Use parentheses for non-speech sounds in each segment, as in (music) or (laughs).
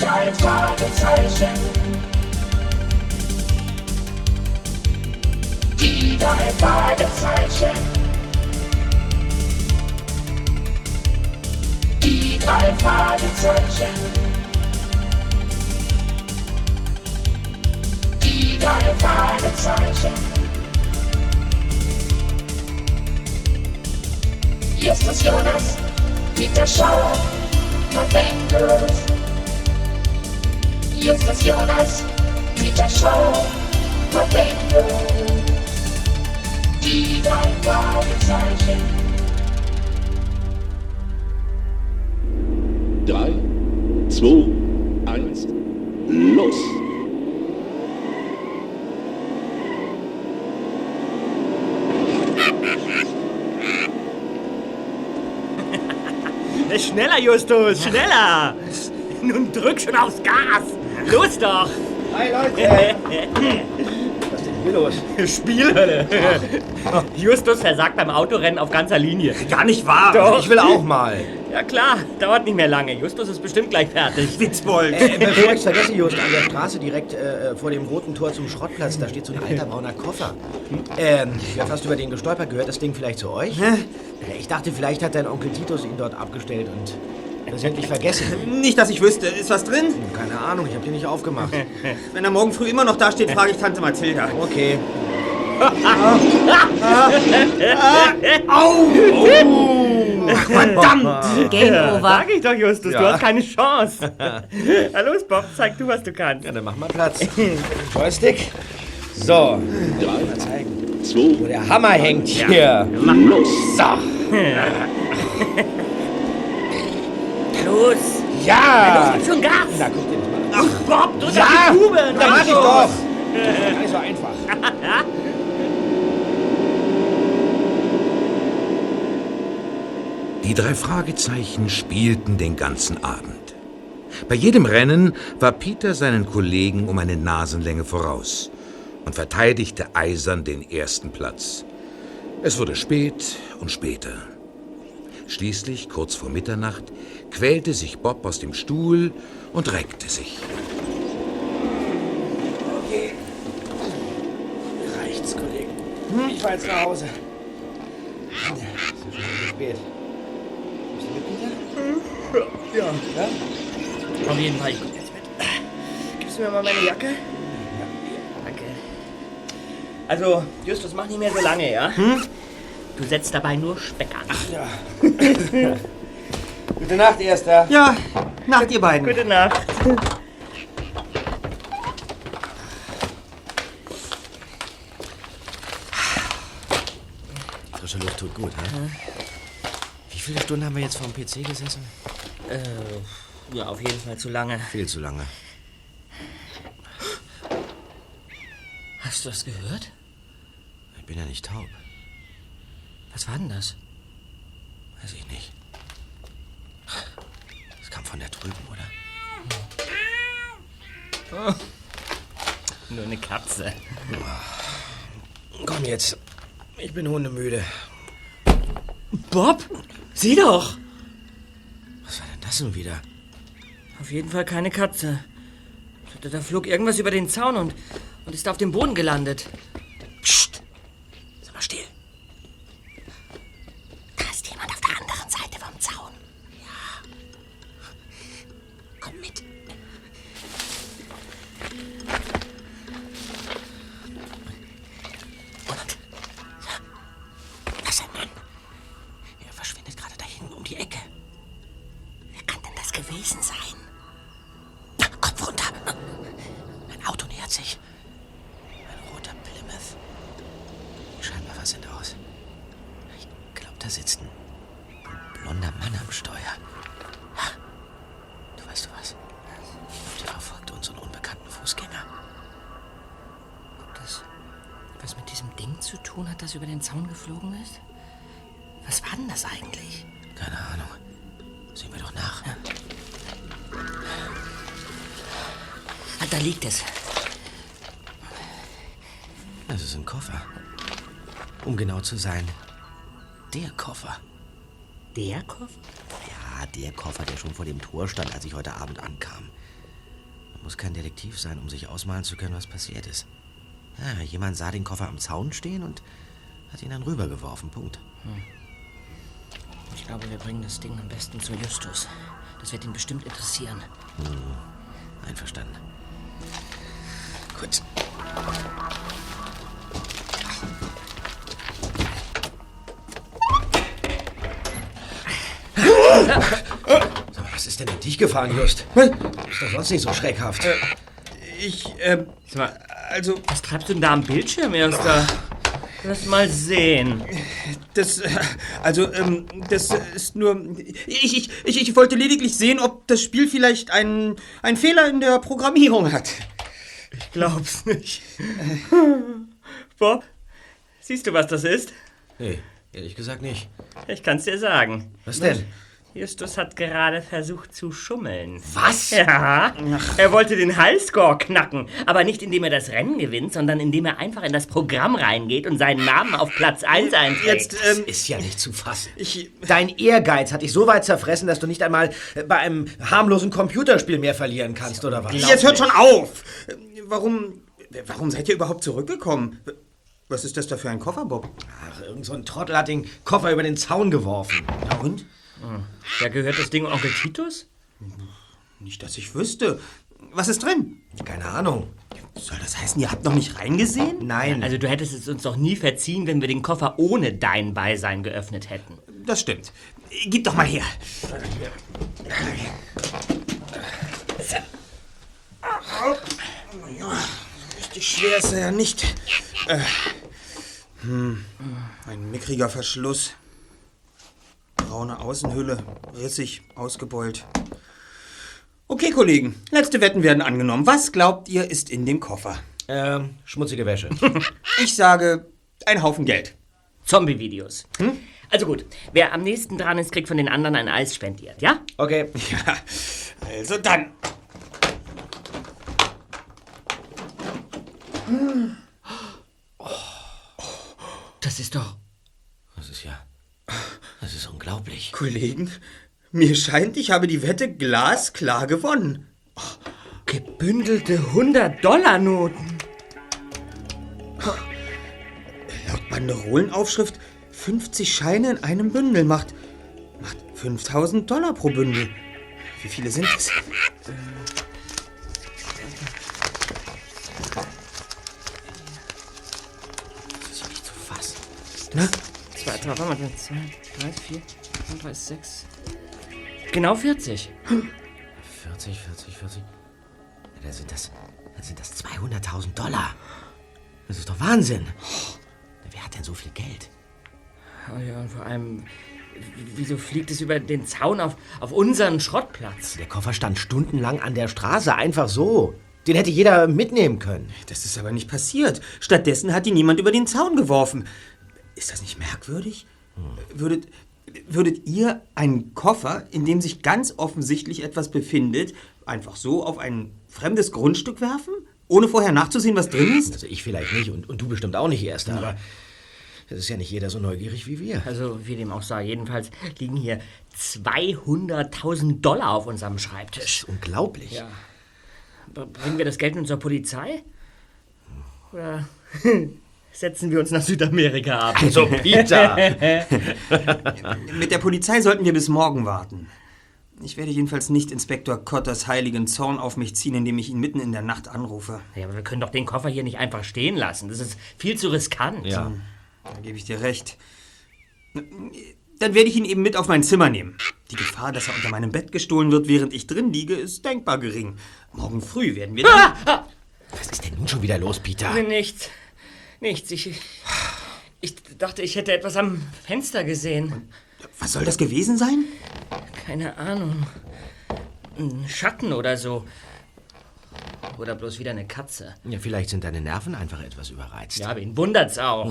drei Fragezeichen. Die drei Fragezeichen. Die drei Fragezeichen. Die drei Fragezeichen. Justus Jonas, Peter Schauer, Jonas, Peter Schauer, November. Die drei Fragezeichen. Drei, zwei, eins, los! (laughs) (laughs) Schneller, Justus, schneller! Nun drück schon aufs Gas! Los doch! Hi Leute! (laughs) Was ist denn hier los? Spielhölle! (laughs) Justus versagt beim Autorennen auf ganzer Linie. Gar nicht wahr! Doch. Ich will auch mal. Ja klar, dauert nicht mehr lange. Justus ist bestimmt gleich fertig. (laughs) Witzbold! Äh, bevor ich's vergesse, Just, an der Straße direkt äh, vor dem roten Tor zum Schrottplatz, da steht so ein alter brauner Koffer. Ähm, ich hab fast über den gestolpert. Gehört das Ding vielleicht zu euch? Äh, Ich dachte, vielleicht hat dein Onkel Titus ihn dort abgestellt und versehentlich vergessen. Nicht, dass ich wüsste. Ist was drin? Keine Ahnung, ich hab den nicht aufgemacht. (laughs) Wenn er morgen früh immer noch da steht, frage ich Tante Mathilda. Okay. (laughs) Verdammt! (laughs) Game Ja, over. sag ich doch, Justus, du hast keine Chance. Na los, Bob, zeig du, was du kannst. Ja, dann mach mal Platz. Joystick. So, Drei, zeigen, zwei, wo der Hammer hängt hier. los! So. Los! Ja! Gib schon Gas! Na, guck dir das mal an. Ach, Bob, drück Ja, auf die Tube! Da mach ich los. doch. (laughs) Gar nicht so einfach. Die drei Fragezeichen spielten den ganzen Abend. Bei jedem Rennen war Peter seinen Kollegen um eine Nasenlänge voraus und verteidigte eisern den ersten Platz. Es wurde spät und später. Schließlich, kurz vor Mitternacht, quälte sich Bob aus dem Stuhl und reckte sich. Okay. Reicht's, Kollegen. Ich fahr jetzt nach Hause. Es ist schon zu spät. Bist du mit, Peter? Ja, Ja? auf jeden Fall. Ich komm jetzt mit. Gibst du mir mal meine Jacke? Danke. Also, Justus, mach nicht mehr so lange, ja? Du setzt dabei nur Speck an. Ja. (laughs) Gute Nacht, Erster. Ja, Nacht, ihr beiden. Gute Nacht. Frische Luft tut gut, ne? Wie viele Stunden haben wir jetzt vorm PC gesessen? Äh, ja, auf jeden Fall zu lange. Viel zu lange. Hast du das gehört? Ich bin ja nicht taub. Was war denn das? Weiß ich nicht. Das kam von da drüben, oder? Nur eine Katze. Komm jetzt. Ich bin hundemüde. Bob, sieh doch! Was war denn das nun wieder? Auf jeden Fall keine Katze. Da flog irgendwas über den Zaun und, und ist auf dem Boden gelandet. Zu sein, der Koffer. Der Koffer? Ja, der Koffer, der schon vor dem Tor stand, als ich heute Abend ankam. Man muss kein Detektiv sein, um sich ausmalen zu können, was passiert ist. Ja, jemand sah den Koffer am Zaun stehen und hat ihn dann rübergeworfen. Punkt. Ich glaube, wir bringen das Ding am besten zu Justus. Das wird ihn bestimmt interessieren. Einverstanden. Gut. Was ist denn in dich gefahren, Just? Ist doch sonst nicht so schreckhaft. Ich, ähm, Sag mal, also, was treibst du denn da am Bildschirm, Erster? Lass mal sehen. das, äh, also, ähm, das ist nur, ich, ich, ich, ich wollte lediglich sehen, ob das Spiel vielleicht einen, einen Fehler in der Programmierung hat. Ich glaub's nicht. Bob, siehst du, was das ist? Nee, ehrlich gesagt nicht. Ich kann's dir sagen. Was denn? Justus hat gerade versucht zu schummeln. Was? Ja, er wollte den Highscore knacken, aber nicht indem er das Rennen gewinnt, sondern indem er einfach in das Programm reingeht und seinen Namen auf Platz 1 einträgt. Jetzt, ähm, Ist ja nicht zu fassen. ich, Dein Ehrgeiz hat dich so weit zerfressen, dass du nicht einmal bei einem harmlosen Computerspiel mehr verlieren kannst, oder was? jetzt hört schon auf! Warum, warum seid ihr überhaupt zurückgekommen? Was ist das da für ein Koffer, Bob? Ach, irgend so ein Trottel hat den Koffer über den Zaun geworfen. Ja, und? Ja, gehört das Ding Onkel Titus? Nicht, dass ich wüsste. Was ist drin? Keine Ahnung. Soll das heißen, ihr habt noch nicht reingesehen? Nein. Also du hättest es uns doch nie verziehen, wenn wir den Koffer ohne dein Beisein geöffnet hätten. Das stimmt. Gib doch mal her. Richtig schwer ist er ja nicht. Äh, hm, ein mickriger Verschluss. Braune Außenhülle, rissig, ausgebeult. Okay, Kollegen, letzte Wetten werden angenommen. Was glaubt ihr ist in dem Koffer? ähm, schmutzige Wäsche. (laughs) Ich sage, ein Haufen Geld. Zombie-Videos. Also gut, wer am nächsten dran ist, kriegt von den anderen ein Eis spendiert, ja? Okay. (laughs) Ja, also dann. Das ist doch... Das ist ja. Das ist unglaublich. Kollegen, mir scheint, ich habe die Wette glasklar gewonnen. Gebündelte 100-Dollar-Noten. Laut Banderolenaufschrift 50 Scheine in einem Bündel macht, macht 5000 Dollar pro Bündel. Wie viele sind es? Das ist ja nicht zu fassen. Zwei, drei, warte mal, zwei, drei, vier, fünf, drei, sechs. Genau 40. 40, 40, 40. Ja, dann sind das. Dann sind das 200.000 Dollar. Das ist doch Wahnsinn. Wer hat denn so viel Geld? Oh ja, und vor allem, wieso fliegt es über den Zaun auf, auf unseren Schrottplatz? Der Koffer stand stundenlang an der Straße, einfach so. Den hätte jeder mitnehmen können. Das ist aber nicht passiert. Stattdessen hat ihn niemand über den Zaun geworfen. Ist das nicht merkwürdig? Würdet, würdet ihr einen Koffer, in dem sich ganz offensichtlich etwas befindet, einfach so auf ein fremdes Grundstück werfen? Ohne vorher nachzusehen, was drin ist? Also ich vielleicht nicht und, und du bestimmt auch nicht, Erster, aber es ist ja nicht jeder so neugierig wie wir. Also, wie dem auch sei, jedenfalls liegen hier 200.000 Dollar auf unserem Schreibtisch. Unglaublich. Ja. Bringen wir das Geld nun zur Polizei? Oder (laughs) setzen wir uns nach Südamerika ab? (laughs) Also, Peter! Mit der Polizei sollten wir bis morgen warten. Ich werde jedenfalls nicht Inspektor Cotters heiligen Zorn auf mich ziehen, indem ich ihn mitten in der Nacht anrufe. Ja, aber wir können doch den Koffer hier nicht einfach stehen lassen. Das ist viel zu riskant. ja. Da gebe ich dir recht. Dann werde ich ihn eben mit auf mein Zimmer nehmen. Die Gefahr, dass er unter meinem Bett gestohlen wird, während ich drin liege, ist denkbar gering. Morgen früh werden wir dann... Was ist denn nun schon wieder los, Peter? Nichts. Nichts. Ich, ich dachte, ich hätte etwas am Fenster gesehen. Was soll das gewesen sein? Keine Ahnung. Ein Schatten oder so. Oder bloß wieder eine Katze. Ja, vielleicht sind deine Nerven einfach etwas überreizt. Ja, wen wundert's auch.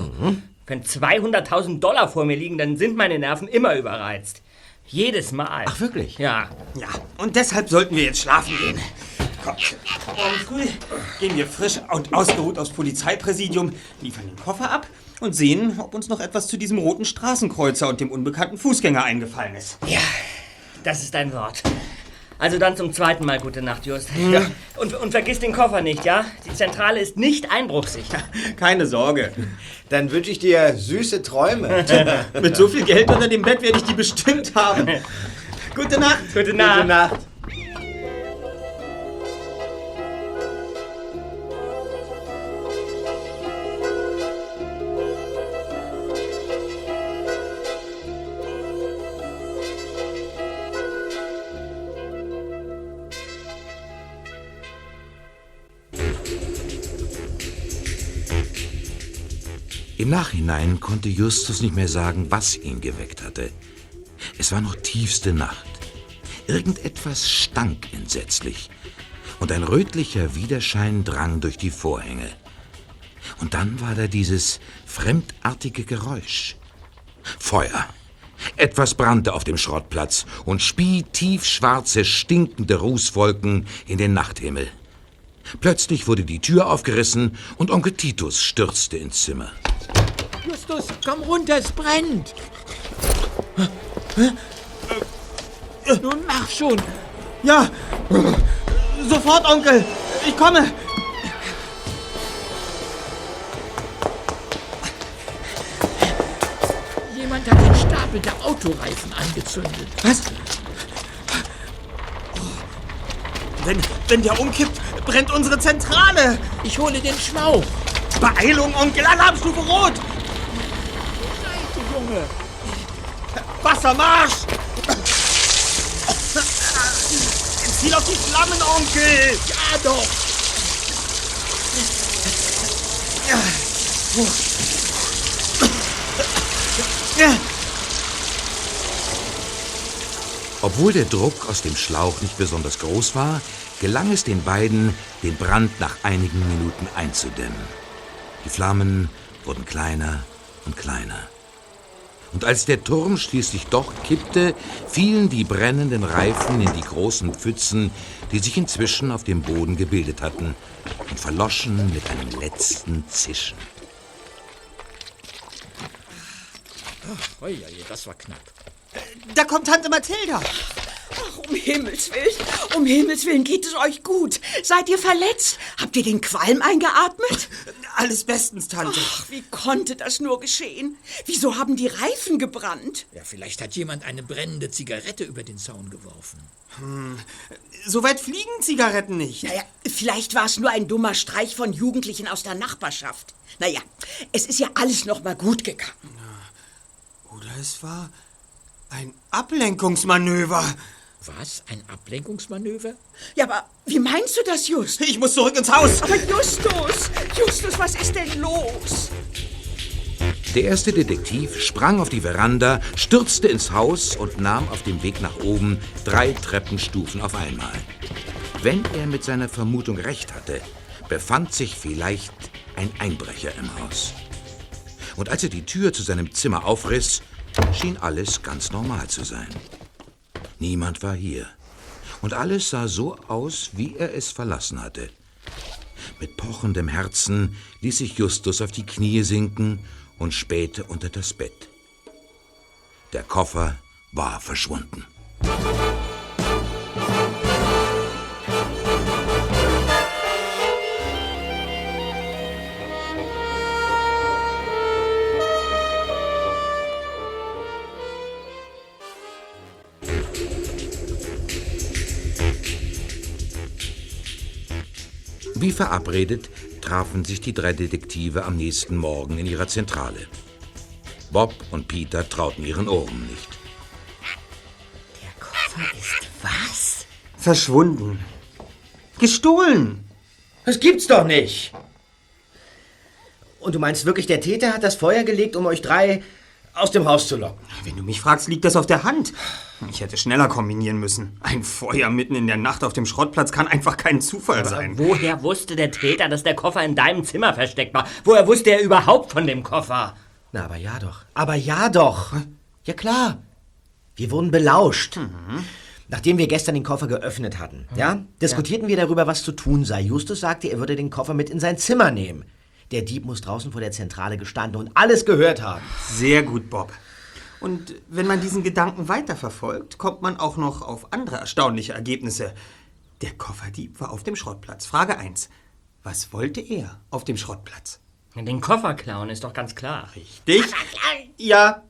Wenn 200.000 Dollar vor mir liegen, dann sind meine Nerven immer überreizt. Jedes Mal. Ach, wirklich? Ja. Ja, und deshalb sollten wir jetzt schlafen gehen. Morgen früh gehen wir frisch und ausgeruht aufs Polizeipräsidium, liefern den Koffer ab und sehen, ob uns noch etwas zu diesem roten Straßenkreuzer und dem unbekannten Fußgänger eingefallen ist. Ja, das ist ein Wort. Also dann zum zweiten Mal gute Nacht, Just. Ja. Und, und vergiss den Koffer nicht, ja? Die Zentrale ist nicht einbruchsicher. (laughs) Keine Sorge. Dann wünsche ich dir süße Träume. (laughs) Mit so viel Geld unter dem Bett werde ich die bestimmt haben. (laughs) Gute Nacht. Gute Nacht. Gute Nacht. Nachhinein konnte Justus nicht mehr sagen, was ihn geweckt hatte. Es war noch tiefste Nacht. Irgendetwas stank entsetzlich. Und ein rötlicher Widerschein drang durch die Vorhänge. Und dann war da dieses fremdartige Geräusch. Feuer. Etwas brannte auf dem Schrottplatz und spie tiefschwarze, stinkende Rußwolken in den Nachthimmel. Plötzlich wurde die Tür aufgerissen und Onkel Titus stürzte ins Zimmer. Justus, komm runter, es brennt. Nun mach schon. Ja, sofort, Onkel. Ich komme. Jemand hat den Stapel der Autoreifen angezündet. Was? Wenn, wenn der umkippt, brennt unsere Zentrale. Ich hole den Schlauch. Beeilung, Onkel. Alarmstufe Rot. Junge. Wassermarsch. Ziel auf die Flammen, Onkel. Ja doch. Obwohl der Druck aus dem Schlauch nicht besonders groß war, gelang es den beiden, den Brand nach einigen Minuten einzudämmen. Die Flammen wurden kleiner und kleiner. Und als der Turm schließlich doch kippte, fielen die brennenden Reifen in die großen Pfützen, die sich inzwischen auf dem Boden gebildet hatten, und verloschen mit einem letzten Zischen. Ui, das war knapp. Da kommt Tante Mathilda. Ach, um Himmels Willen, um Himmels Willen geht es euch gut. Seid ihr verletzt? Habt ihr den Qualm eingeatmet? Alles bestens, Tante. Ach, wie konnte das nur geschehen? Wieso haben die Reifen gebrannt? Ja, vielleicht hat jemand eine brennende Zigarette über den Zaun geworfen. So weit fliegen Zigaretten nicht. Naja, vielleicht war es nur ein dummer Streich von Jugendlichen aus der Nachbarschaft. Naja, es ist ja alles noch mal gut gegangen. Oder es war ein Ablenkungsmanöver. Was? Ein Ablenkungsmanöver? Ja, aber wie meinst du das, Just? Ich muss zurück ins Haus. Aber Justus, Justus, was ist denn los? Der erste Detektiv sprang auf die Veranda, stürzte ins Haus und nahm auf dem Weg nach oben drei Treppenstufen auf einmal. Wenn er mit seiner Vermutung recht hatte, befand sich vielleicht ein Einbrecher im Haus. Und als er die Tür zu seinem Zimmer aufriss, schien alles ganz normal zu sein. Niemand war hier. Und alles sah so aus, wie er es verlassen hatte. Mit pochendem Herzen ließ sich Justus auf die Knie sinken und spähte unter das Bett. Der Koffer war verschwunden. Verabredet trafen sich die drei Detektive am nächsten Morgen in ihrer Zentrale. Bob und Peter trauten ihren Ohren nicht. Der Koffer ist was? Verschwunden. Gestohlen. Das gibt's doch nicht. Und du meinst wirklich, der Täter hat das Feuer gelegt, um euch drei aus dem Haus zu locken? Wenn du mich fragst, liegt das auf der Hand. Ich hätte schneller kombinieren müssen. Ein Feuer mitten in der Nacht auf dem Schrottplatz kann einfach kein Zufall sein. Woher wusste der Täter, dass der Koffer in deinem Zimmer versteckt war? Woher wusste er überhaupt von dem Koffer? Na, aber ja doch. Aber ja doch. Ja klar. Wir wurden belauscht. Nachdem wir gestern den Koffer geöffnet hatten, ja, diskutierten wir darüber, was zu tun sei. Justus sagte, er würde den Koffer mit in sein Zimmer nehmen. Der Dieb muss draußen vor der Zentrale gestanden und alles gehört haben. Sehr gut, Bob. Und wenn man diesen Gedanken weiterverfolgt, kommt man auch noch auf andere erstaunliche Ergebnisse. Der Kofferdieb war auf dem Schrottplatz. Frage 1. Was wollte er auf dem Schrottplatz? Den Koffer klauen ist doch ganz klar. Richtig? Ja,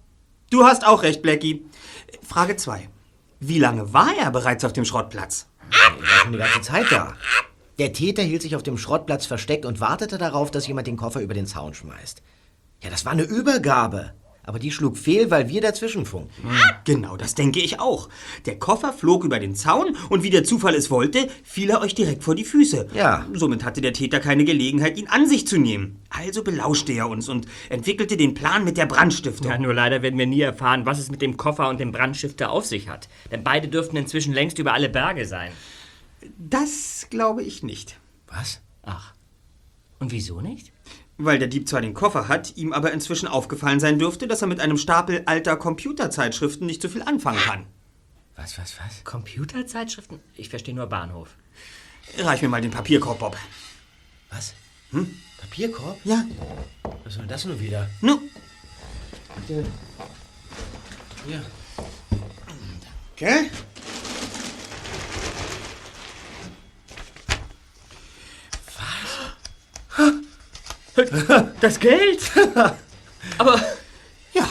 du hast auch recht, Blackie. Frage 2. Wie lange war er bereits auf dem Schrottplatz? Er war schon die ganze Zeit da. Der Täter hielt sich auf dem Schrottplatz versteckt und wartete darauf, dass jemand den Koffer über den Zaun schmeißt. Ja, das war eine Übergabe. Aber die schlug fehl, weil wir dazwischen funkten. Genau, das denke ich auch. Der Koffer flog über den Zaun und wie der Zufall es wollte, fiel er euch direkt vor die Füße. Ja. Somit hatte der Täter keine Gelegenheit, ihn an sich zu nehmen. Also belauschte er uns und entwickelte den Plan mit der Brandstiftung. Ja, nur leider werden wir nie erfahren, was es mit dem Koffer und dem Brandstifter auf sich hat. Denn beide dürften inzwischen längst über alle Berge sein. Das glaube ich nicht. Was? Ach. Und wieso nicht? Weil der Dieb zwar den Koffer hat, ihm aber inzwischen aufgefallen sein dürfte, dass er mit einem Stapel alter Computerzeitschriften nicht so viel anfangen kann. Was, was, was? Computerzeitschriften? Ich verstehe nur Bahnhof. Reich mir mal den Papierkorb, Bob. Was? Hm? Papierkorb? Ja. Was soll das nun wieder? Nu. Ja. Okay. Das Geld? (laughs) Aber Ja.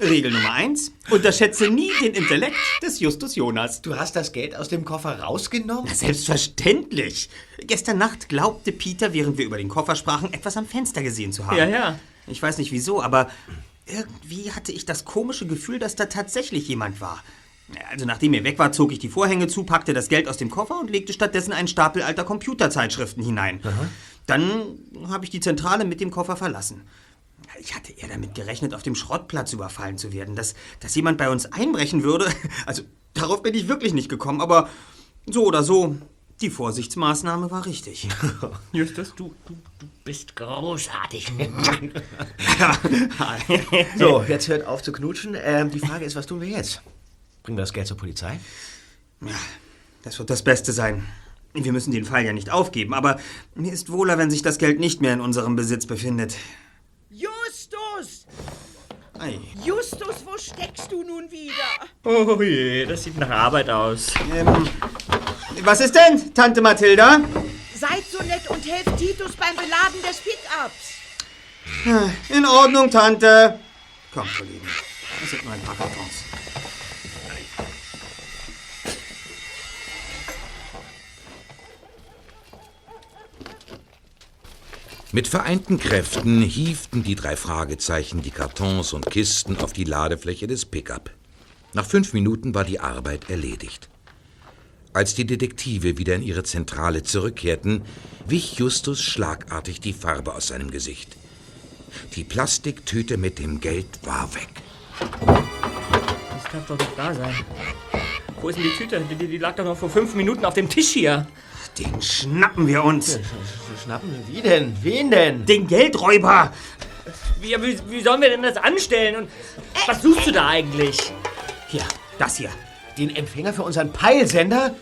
Regel Nummer eins: Unterschätze nie den Intellekt des Justus Jonas. Du hast das Geld aus dem Koffer rausgenommen? Na, selbstverständlich. Gestern Nacht glaubte Peter, während wir über den Koffer sprachen, etwas am Fenster gesehen zu haben. Ja, ja. Ich weiß nicht wieso, aber irgendwie hatte ich das komische Gefühl, dass da tatsächlich jemand war. Also nachdem er weg war, zog ich die Vorhänge zu, packte das Geld aus dem Koffer und legte stattdessen einen Stapel alter Computerzeitschriften hinein. Dann habe ich die Zentrale mit dem Koffer verlassen. Ich hatte eher damit gerechnet, auf dem Schrottplatz überfallen zu werden, dass, dass jemand bei uns einbrechen würde. (laughs) Also darauf bin ich wirklich nicht gekommen, aber so oder so, die Vorsichtsmaßnahme war richtig. (laughs) Justus, du, du, du bist großartig. (laughs) So, jetzt hört auf zu knutschen. Ähm, die Frage ist, was tun wir jetzt? Bringen wir das Geld zur Polizei? Ja, das wird das Beste sein. Wir müssen den Fall ja nicht aufgeben, aber mir ist wohler, wenn sich das Geld nicht mehr in unserem Besitz befindet. Justus! Ei. Justus, wo steckst du nun wieder? Oh je, das sieht nach Arbeit aus. Ähm, was ist denn, Tante Mathilda? Seid so nett und helft Titus beim Beladen des Pickups. In Ordnung, Tante. Komm, Kollegen. Das sind nur ein paar Kartons. Mit vereinten Kräften hieften die drei Fragezeichen die Kartons und Kisten auf die Ladefläche des Pickup. Nach fünf Minuten war die Arbeit erledigt. Als die Detektive wieder in ihre Zentrale zurückkehrten, wich Justus schlagartig die Farbe aus seinem Gesicht. Die Plastiktüte mit dem Geld war weg. Das darf doch nicht wahr sein. Wo ist denn die Tüte? Die, die lag doch noch vor fünf Minuten auf dem Tisch hier. Den schnappen wir uns. Schnappen? Wie denn? Wen denn? Den Geldräuber. Wie, wie, wie sollen wir denn das anstellen? Und was suchst du da eigentlich? Hier, das hier. Den Empfänger für unseren Peilsender?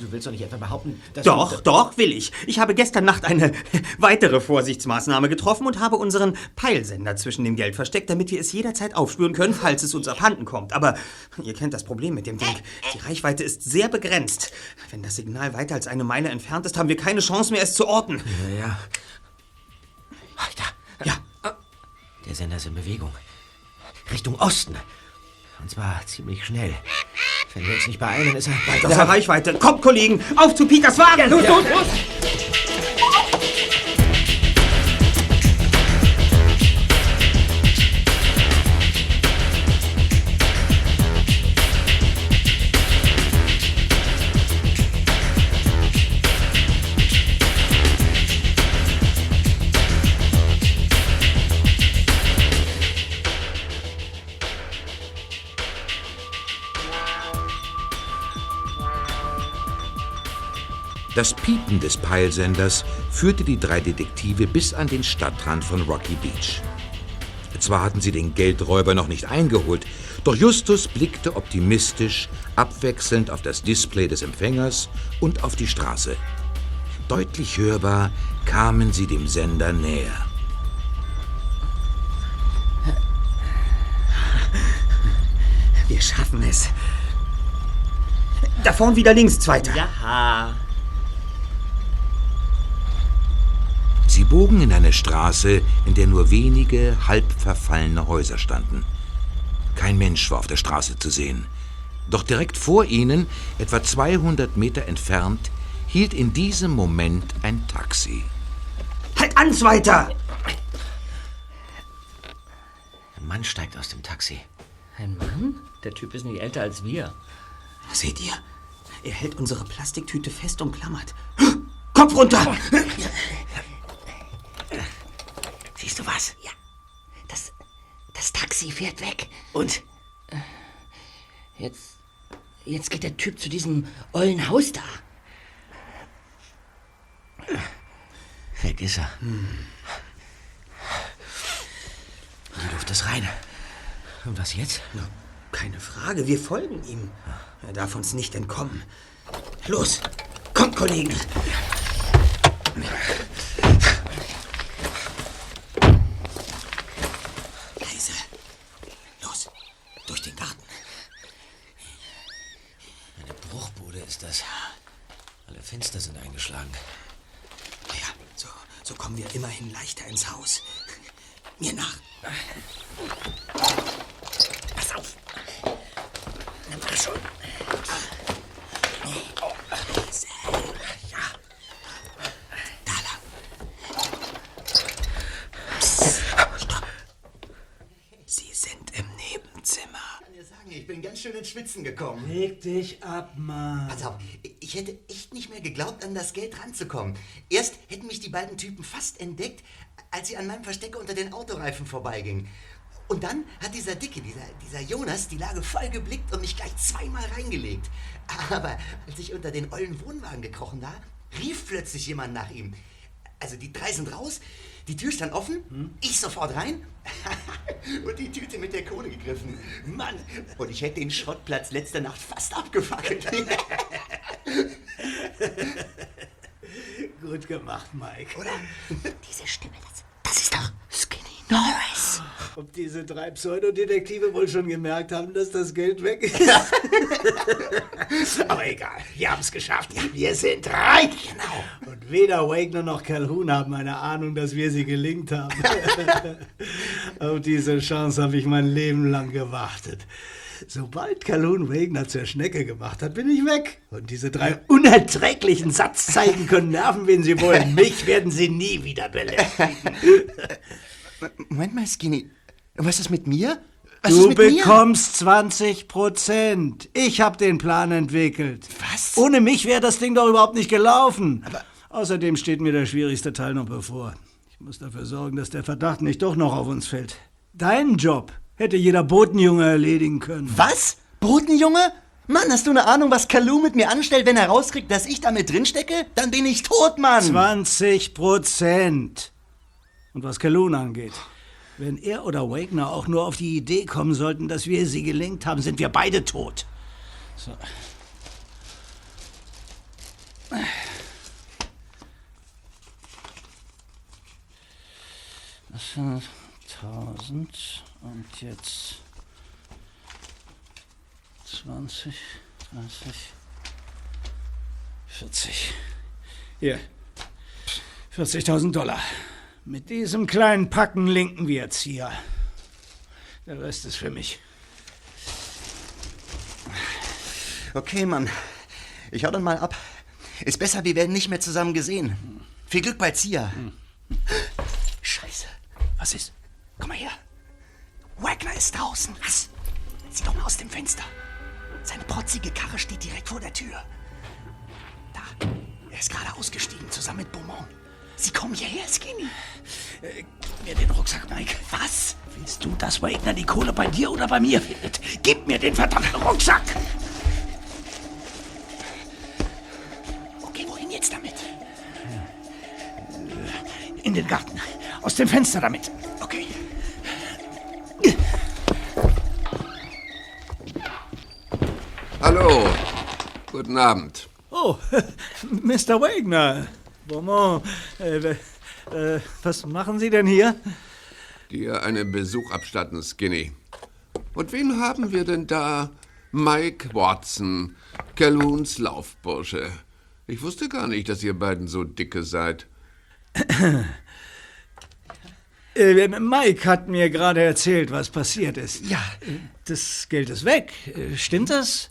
Du willst doch nicht etwa behaupten, dass Doch, doch, will ich. Ich habe gestern Nacht eine (laughs) weitere Vorsichtsmaßnahme getroffen und habe unseren Peilsender zwischen dem Geld versteckt, damit wir es jederzeit aufspüren können, falls es uns abhanden kommt. Aber ihr kennt das Problem mit dem Ding. Die Reichweite ist sehr begrenzt. Wenn das Signal weiter als eine Meile entfernt ist, haben wir keine Chance mehr, es zu orten. Ja, ja. Da. Ja, Der Sender ist in Bewegung. Richtung Osten. Und zwar ziemlich schnell. Wenn wir uns nicht beeilen, ist er bald aus der Reichweite. Kommt, Kollegen, auf zu Peters Wagen! Los, los, los! Des Peilsenders führte die drei Detektive bis an den Stadtrand von Rocky Beach. Zwar hatten sie den Geldräuber noch nicht eingeholt, doch Justus blickte optimistisch abwechselnd auf das Display des Empfängers und auf die Straße. Deutlich hörbar kamen sie dem Sender näher. Wir schaffen es. Da vorn wieder links, Zweiter. Ja. Sie bogen in eine Straße, in der nur wenige halb verfallene Häuser standen. Kein Mensch war auf der Straße zu sehen. Doch direkt vor ihnen, etwa 200 Meter entfernt, hielt in diesem Moment ein Taxi. Halt an, Zweiter! Ein Mann steigt aus dem Taxi. Ein Mann? Der Typ ist nicht älter als wir. Seht ihr? Er hält unsere Plastiktüte fest und klammert. Kopf runter! Siehst du was? Ja. Das, das Taxi fährt weg. Und? Jetzt, jetzt geht der Typ zu diesem ollen Haus da. Weg ist er. Die Luft ist rein. Und was jetzt? Na, keine Frage, wir folgen ihm. Er darf uns nicht entkommen. Los, kommt, Kollegen. Leise. Los, durch den Garten. Eine Bruchbude ist das. Alle Fenster sind eingeschlagen. Ja, so, so kommen wir immerhin leichter ins Haus. Mir nach. Pass auf. Na, mach schon. Ja. Da lang. Stopp. Sie sind im Nebenzimmer. kann dir sagen, ich bin ganz schön ins Schwitzen gekommen. Leg dich ab, Mann. Pass auf, ich hätte echt nicht mehr geglaubt, an das Geld ranzukommen. Erst beiden Typen fast entdeckt, als sie an meinem Versteck unter den Autoreifen vorbeigingen. Und dann hat dieser Dicke, dieser, dieser Jonas, die Lage voll geblickt und mich gleich zweimal reingelegt. Aber als ich unter den ollen Wohnwagen gekrochen war, rief plötzlich jemand nach ihm. Also die drei sind raus, die Tür stand offen, ich sofort rein (laughs) und die Tüte mit der Kohle gegriffen. Mann, und ich hätte den Schrottplatz letzte Nacht fast abgefackelt. (laughs) (laughs) Gut gemacht, Mike. Oder? (laughs) Diese Stimme, das, das ist doch Skinny Norris. Ob diese drei Pseudodetektive wohl schon gemerkt haben, dass das Geld weg ist? (laughs) Aber egal, wir haben es geschafft. Wir sind reich. Genau. Und weder Wagner noch Calhoun haben eine Ahnung, dass wir sie gelingt haben. (laughs) Auf diese Chance habe ich mein Leben lang gewartet. Sobald Calhoun Wagner zur Schnecke gemacht hat, bin ich weg. Und diese drei unerträglichen Satzzeichen können nerven, wen sie wollen. (laughs) Mich werden sie nie wieder belästigen. (laughs) Moment mal, Skinny. Was ist mit mir? Was Du mit mir? bekommst 20 Prozent. Ich habe den Plan entwickelt. Was? Ohne mich wäre das Ding doch überhaupt nicht gelaufen. Außerdem steht mir der schwierigste Teil noch bevor. Ich muss dafür sorgen, dass der Verdacht nicht doch noch auf uns fällt. Deinen Job hätte jeder Botenjunge erledigen können. Was? Botenjunge? Mann, hast du eine Ahnung, was Kalu mit mir anstellt, wenn er rauskriegt, dass ich da mit drin stecke? Dann bin ich tot, Mann! 20 Prozent. Und was Calhoun angeht, wenn er oder Wagner auch nur auf die Idee kommen sollten, dass wir sie gelenkt haben, sind wir beide tot. So. Das sind 1000 und jetzt 20, 30, 40. Hier. 40.000 Dollar. Mit diesem kleinen Packen linken wir jetzt hier. Der Rest ist für mich. Okay, Mann. Ich hau dann mal ab. Ist besser, wir werden nicht mehr zusammen gesehen. Viel Glück bei Zia. Scheiße. Was ist? Komm mal her. Wagner ist draußen. Was? Sieh doch mal aus dem Fenster. Seine protzige Karre steht direkt vor der Tür. Da. Er ist gerade ausgestiegen, zusammen mit Beaumont. Sie kommen hierher, Skinny. Äh, gib mir den Rucksack, Mike. Was? Willst du, dass Wagner die Kohle bei dir oder bei mir findet? Gib mir den verdammten Rucksack! Okay, wohin jetzt damit? In den Garten. Aus dem Fenster damit. Okay. Hallo. Guten Abend. Oh, (laughs) Mr. Wagner. Beaumont, äh, äh, was machen Sie denn hier? Dir einen Besuch abstatten, Skinny. Und wen haben wir denn da? Mike Watson, Calhoons Laufbursche. Ich wusste gar nicht, dass ihr beiden so dicke seid. (clears throat) Äh, Mike hat mir gerade erzählt, was passiert ist. Ja. Das Geld ist weg. Äh, Stimmt das?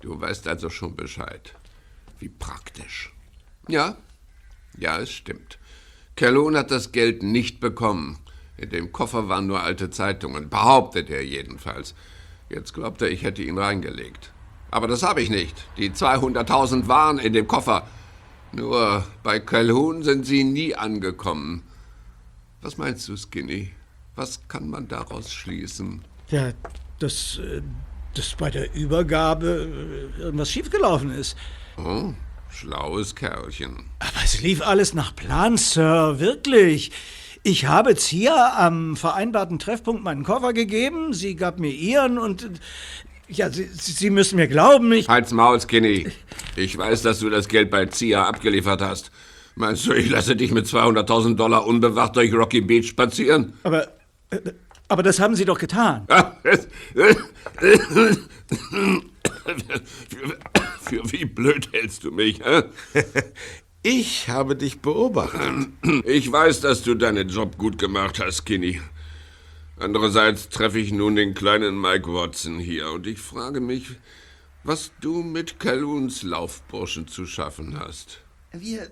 Du weißt also schon Bescheid. Wie praktisch. Ja, ja, es stimmt. Calhoun hat das Geld nicht bekommen. In dem Koffer waren nur alte Zeitungen, behauptet er jedenfalls. Jetzt glaubt er, ich hätte ihn reingelegt. Aber das habe ich nicht. Die 200.000 waren in dem Koffer. Nur bei Calhoun sind sie nie angekommen. Was meinst du, Skinny? Was kann man daraus schließen? Ja, dass, äh, dass bei der Übergabe äh, irgendwas schiefgelaufen ist. Oh, schlaues Kerlchen. Aber es lief alles nach Plan, Sir, wirklich. Ich habe Zia am vereinbarten Treffpunkt meinen Koffer gegeben, sie gab mir ihren und... äh, Ja, Sie, Sie müssen mir glauben, ich... Halt's Maul, Skinny. Ich weiß, dass du das Geld bei Zia abgeliefert hast. Meinst du, ich lasse dich mit 200.000 Dollar unbewacht durch Rocky Beach spazieren? Aber... äh, Aber das haben Sie doch getan. Für wie blöd hältst du mich, hä? (laughs) Ich habe dich beobachtet. Ich weiß, dass du deinen Job gut gemacht hast, Skinny. Andererseits treffe ich nun den kleinen Mike Watson hier und ich frage mich, was du mit Calhoons Laufburschen zu schaffen hast. Wir,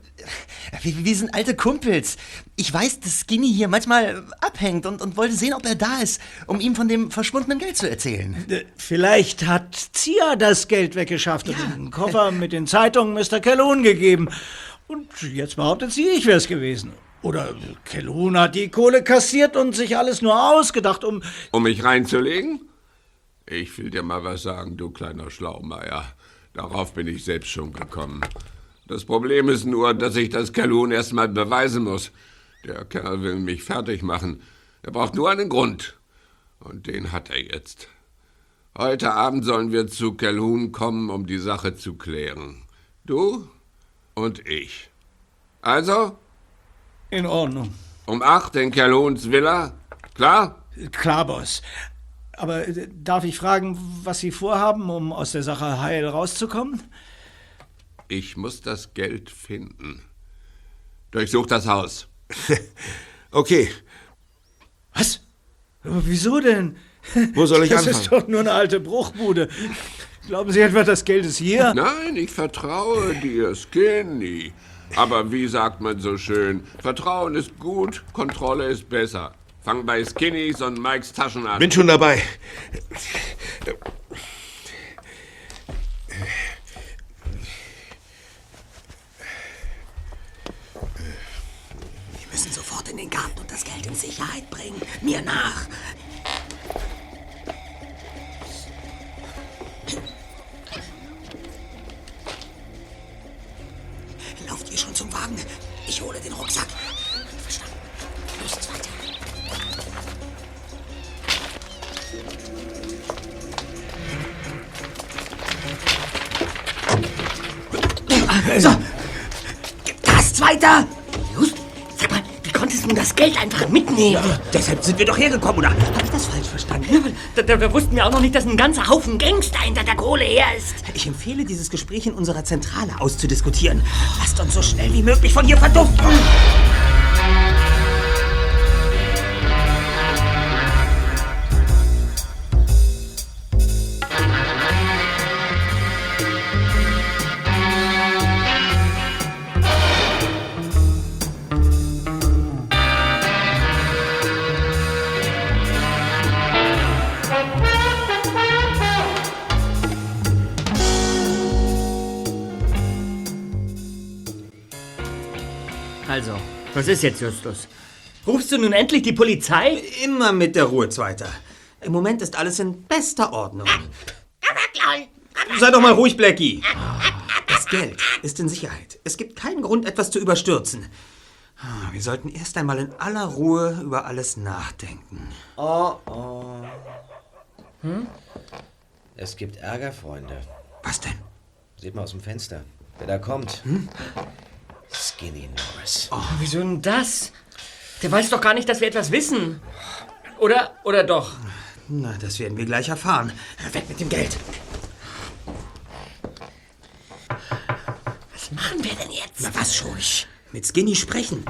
wir, wir sind alte Kumpels. Ich weiß, dass Skinny hier manchmal abhängt und, und wollte sehen, ob er da ist, um ihm von dem verschwundenen Geld zu erzählen. Äh, Vielleicht hat Zia das Geld weggeschafft und den Koffer mit den Zeitungen Mr. Calhoun gegeben. Und jetzt behauptet sie, ich wäre es gewesen. Oder Calhoun hat die Kohle kassiert und sich alles nur ausgedacht, um... Um mich reinzulegen? Ich will dir mal was sagen, du kleiner Schlaumeier. Darauf bin ich selbst schon gekommen. Das Problem ist nur, dass ich das Calhoun erst mal beweisen muss. Der Kerl will mich fertig machen. Er braucht nur einen Grund. Und den hat er jetzt. Heute Abend sollen wir zu Calhoun kommen, um die Sache zu klären. Du und ich. Also? In Ordnung. Um acht in Calhouns Villa? Klar? Klar, Boss. Aber äh, darf ich fragen, was Sie vorhaben, um aus der Sache heil rauszukommen? Ich muss das Geld finden. Durchsuch das Haus. (laughs) okay. Was? Aber wieso denn? Wo soll ich das anfangen? ist doch nur eine alte Bruchbude. Glauben Sie etwa, das Geld ist hier? Nein, ich vertraue dir, Skinny. Aber wie sagt man so schön, Vertrauen ist gut, Kontrolle ist besser. Fang bei Skinnys und Mikes Taschen an. Bin schon dabei. Wir müssen sofort in den Garten und das Geld in Sicherheit bringen. Mir nach. Lauft ihr schon zum Wagen? Ich hole den Rucksack. Verstanden. Jetzt weiter. So. Das weiter. Du das Geld einfach mitnehmen? Deshalb sind wir doch hergekommen, oder? Hab ich das falsch verstanden? Da, da, da wussten wir auch noch nicht, dass ein ganzer Haufen Gangster hinter der Kohle her ist. Ich empfehle, dieses Gespräch in unserer Zentrale auszudiskutieren. Lasst uns so schnell wie möglich von hier verduften. Was ist jetzt, Justus? Rufst du nun endlich die Polizei? Immer mit der Ruhe, Zweiter. Im Moment ist alles in bester Ordnung. Sei doch mal ruhig, Blackie. Das Geld ist in Sicherheit. Es gibt keinen Grund, etwas zu überstürzen. Wir sollten erst einmal in aller Ruhe über alles nachdenken. Oh, oh. Hm? Es gibt Ärger, Freunde. Was denn? Seht mal aus dem Fenster. Wer da kommt. Hm? Skinny Norris. Oh, wieso denn das? Der weiß doch gar nicht, dass wir etwas wissen. Oder, oder doch? Na, das werden wir gleich erfahren. Weg mit dem Geld. Was machen wir denn jetzt? Na was schon? Mit Skinny sprechen.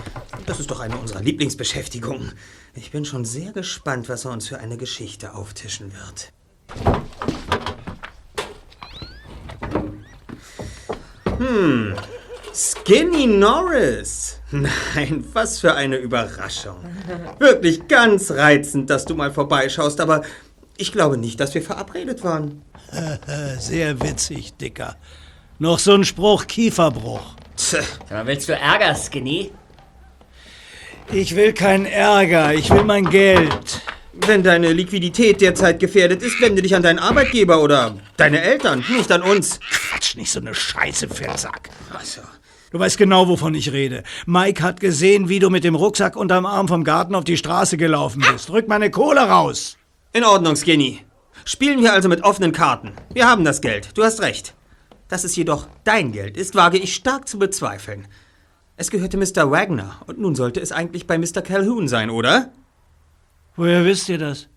Das ist doch eine unserer Lieblingsbeschäftigungen. Ich bin schon sehr gespannt, was er uns für eine Geschichte auftischen wird. Hm, Skinny Norris. (laughs) Nein, was für eine Überraschung. Wirklich ganz reizend, dass du mal vorbeischaust, aber ich glaube nicht, dass wir verabredet waren. (laughs) Sehr witzig, Dicker. Noch so ein Spruch Kieferbruch. Sag mal, willst du Ärger, Skinny? Ich will keinen Ärger, ich will mein Geld. Wenn deine Liquidität derzeit gefährdet ist, wende dich an deinen Arbeitgeber oder deine Eltern, nicht an uns. Quatsch, nicht so eine Scheiße, Fettsack. Ach so. Du weißt genau, wovon ich rede. Mike hat gesehen, wie du mit dem Rucksack unterm Arm vom Garten auf die Straße gelaufen bist. Rück meine Kohle raus. In Ordnung, Skinny. Spielen wir also mit offenen Karten. Wir haben das Geld, du hast recht. Dass es jedoch dein Geld ist, wage ich stark zu bezweifeln. Es gehörte Mr. Wagner und nun sollte es eigentlich bei Mr. Calhoun sein, oder? Woher wisst ihr das?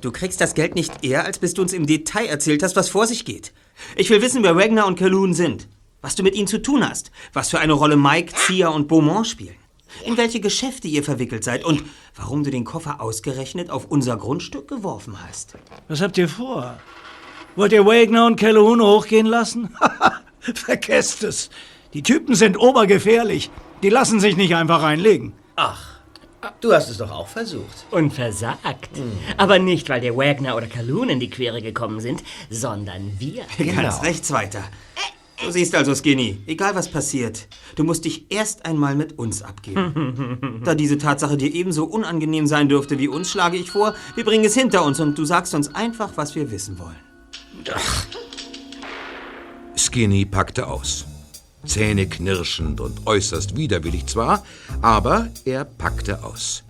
Du kriegst das Geld nicht eher, als bis du uns im Detail erzählt hast, was vor sich geht. Ich will wissen, wer Wagner und Calhoun sind. Was du mit ihnen zu tun hast. Was für eine Rolle Mike, Zia und Beaumont spielen. In welche Geschäfte ihr verwickelt seid und warum du den Koffer ausgerechnet auf unser Grundstück geworfen hast. Was habt ihr vor? Wollt ihr Wagner und Calhoun hochgehen lassen? (laughs) Vergesst es. Die Typen sind obergefährlich. Die lassen sich nicht einfach reinlegen. Ach, du hast es doch auch versucht. Und versagt. Aber nicht, weil dir Wagner oder Calhoun in die Quere gekommen sind, sondern wir. Ganz rechts weiter. Du siehst also, Skinny, egal was passiert, du musst dich erst einmal mit uns abgeben. (laughs) da diese Tatsache dir ebenso unangenehm sein dürfte wie uns, schlage ich vor, wir bringen es hinter uns und du sagst uns einfach, was wir wissen wollen. Skinny packte aus. Zähne knirschend und äußerst widerwillig zwar, aber er packte aus.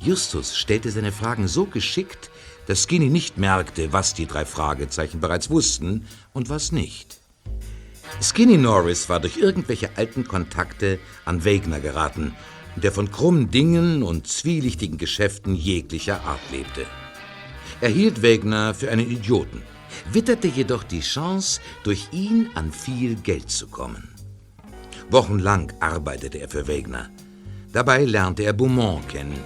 Justus stellte seine Fragen so geschickt, dass Skinny nicht merkte, was die drei Fragezeichen bereits wussten und was nicht. Skinny Norris war durch irgendwelche alten Kontakte an Wegner geraten, der von krummen Dingen und zwielichtigen Geschäften jeglicher Art lebte. Er hielt Wegner für einen Idioten, witterte jedoch die Chance, durch ihn an viel Geld zu kommen. Wochenlang arbeitete er für Wegner. Dabei lernte er Beaumont kennen,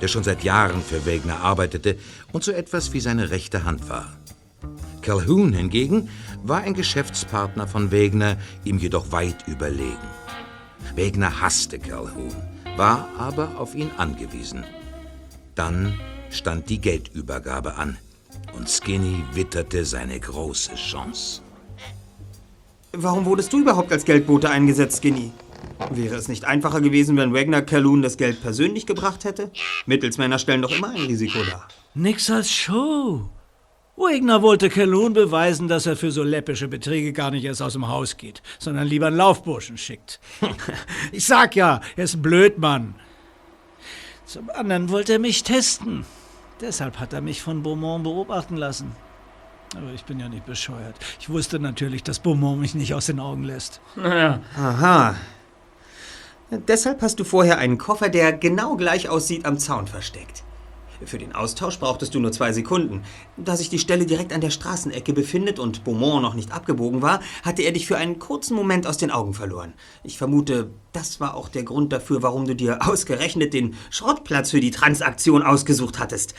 der schon seit Jahren für Wegner arbeitete und so etwas wie seine rechte Hand war. Calhoun hingegen war ein Geschäftspartner von Wegner, ihm jedoch weit überlegen. Wegner hasste Calhoun, war aber auf ihn angewiesen. Dann stand die Geldübergabe an und Skinny witterte seine große Chance. Warum wurdest du überhaupt als Geldbote eingesetzt, Skinny? Wäre es nicht einfacher gewesen, wenn Wagner Calhoun das Geld persönlich gebracht hätte? Mittelsmänner stellen doch immer ein Risiko dar. Nix als Show. Wagner wollte Calhoun beweisen, dass er für so läppische Beträge gar nicht erst aus dem Haus geht, sondern lieber einen Laufburschen schickt. (laughs) ich sag ja, er ist ein Blödmann. Zum anderen wollte er mich testen. Deshalb hat er mich von Beaumont beobachten lassen. Aber ich bin ja nicht bescheuert. Ich wusste natürlich, dass Beaumont mich nicht aus den Augen lässt. Naja, Aha. Deshalb hast du vorher einen Koffer, der genau gleich aussieht, am Zaun versteckt. Für den Austausch brauchtest du nur zwei Sekunden. Da sich die Stelle direkt an der Straßenecke befindet und Beaumont noch nicht abgebogen war, hatte er dich für einen kurzen Moment aus den Augen verloren. Ich vermute, das war auch der Grund dafür, warum du dir ausgerechnet den Schrottplatz für die Transaktion ausgesucht hattest.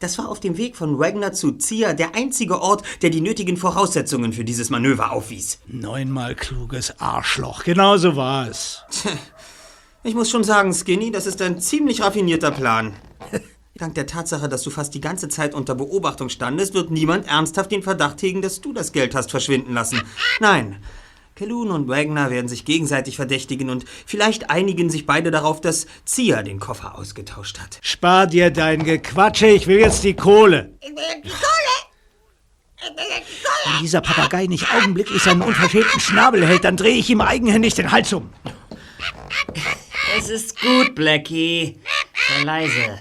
Das war auf dem Weg von Wagner zu Zia der einzige Ort, der die nötigen Voraussetzungen für dieses Manöver aufwies. Neunmal kluges Arschloch. Genauso war es. Ich muss schon sagen, Skinny, das ist ein ziemlich raffinierter Plan. (laughs) Dank der Tatsache, dass du fast die ganze Zeit unter Beobachtung standest, wird niemand ernsthaft den Verdacht hegen, dass du das Geld hast verschwinden lassen. Nein. Calhoun und Wagner werden sich gegenseitig verdächtigen und vielleicht einigen sich beide darauf, dass Zia den Koffer ausgetauscht hat. Spar dir dein Gequatsche, ich will jetzt die Kohle. Wenn dieser Papagei nicht augenblicklich seinen unverschämten Schnabel hält, dann drehe ich ihm eigenhändig den Hals um. es ist gut, Blackie. Sei leise.